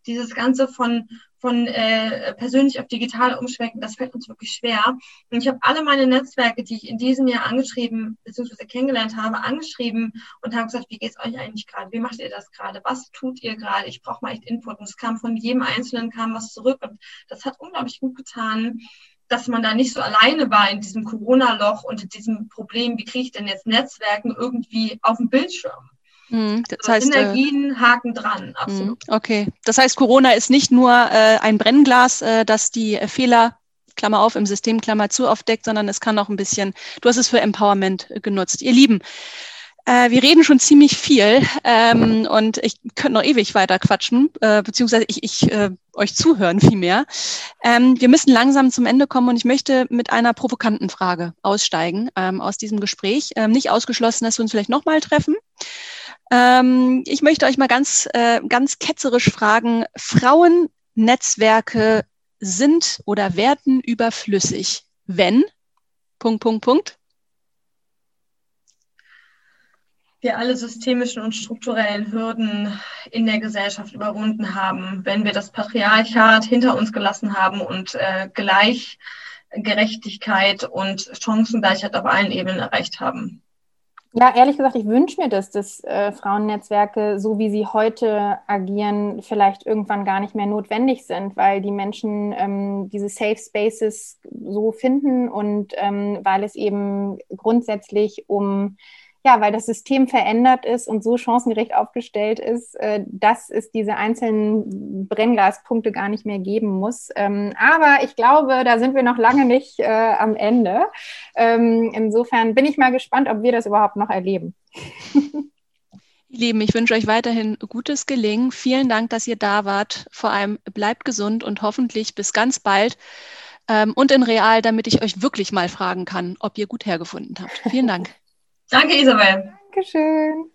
dieses Ganze von, von äh, persönlich auf digital umschwenken, das fällt uns wirklich schwer. Und ich habe alle meine Netzwerke, die ich in diesem Jahr angeschrieben bzw. kennengelernt habe, angeschrieben und habe gesagt, wie geht's euch eigentlich gerade? Wie macht ihr das gerade? Was tut ihr gerade? Ich brauche mal echt Input. Und es kam von jedem Einzelnen kam was zurück und das hat unglaublich gut getan dass man da nicht so alleine war in diesem Corona-Loch und in diesem Problem, wie kriege ich denn jetzt Netzwerken irgendwie auf dem Bildschirm? Mhm, das heißt, Synergien äh, haken dran, absolut. Mhm, okay, das heißt, Corona ist nicht nur äh, ein Brennglas, äh, das die äh, Fehler Klammer auf, im System Klammer zu aufdeckt, sondern es kann auch ein bisschen, du hast es für Empowerment äh, genutzt. Ihr Lieben, äh, wir reden schon ziemlich viel ähm, und ich könnte noch ewig weiter quatschen, äh, beziehungsweise ich, ich äh, euch zuhören vielmehr. Ähm, wir müssen langsam zum Ende kommen und ich möchte mit einer provokanten Frage aussteigen ähm, aus diesem Gespräch. Ähm, nicht ausgeschlossen, dass wir uns vielleicht nochmal treffen. Ähm, ich möchte euch mal ganz, äh, ganz ketzerisch fragen, Frauennetzwerke sind oder werden überflüssig, wenn, Punkt, Punkt, Punkt. wir alle systemischen und strukturellen Hürden in der Gesellschaft überwunden haben, wenn wir das Patriarchat hinter uns gelassen haben und äh, Gleichgerechtigkeit und Chancengleichheit auf allen Ebenen erreicht haben. Ja, ehrlich gesagt, ich wünsche mir das, dass äh, Frauennetzwerke, so wie sie heute agieren, vielleicht irgendwann gar nicht mehr notwendig sind, weil die Menschen ähm, diese Safe Spaces so finden und ähm, weil es eben grundsätzlich um ja, weil das System verändert ist und so chancengerecht aufgestellt ist, äh, dass es diese einzelnen Brennglaspunkte gar nicht mehr geben muss. Ähm, aber ich glaube, da sind wir noch lange nicht äh, am Ende. Ähm, insofern bin ich mal gespannt, ob wir das überhaupt noch erleben. Ihr Lieben, ich wünsche euch weiterhin gutes Gelingen. Vielen Dank, dass ihr da wart. Vor allem bleibt gesund und hoffentlich bis ganz bald ähm, und in real, damit ich euch wirklich mal fragen kann, ob ihr gut hergefunden habt. Vielen Dank. Danke, Isabel. Dankeschön.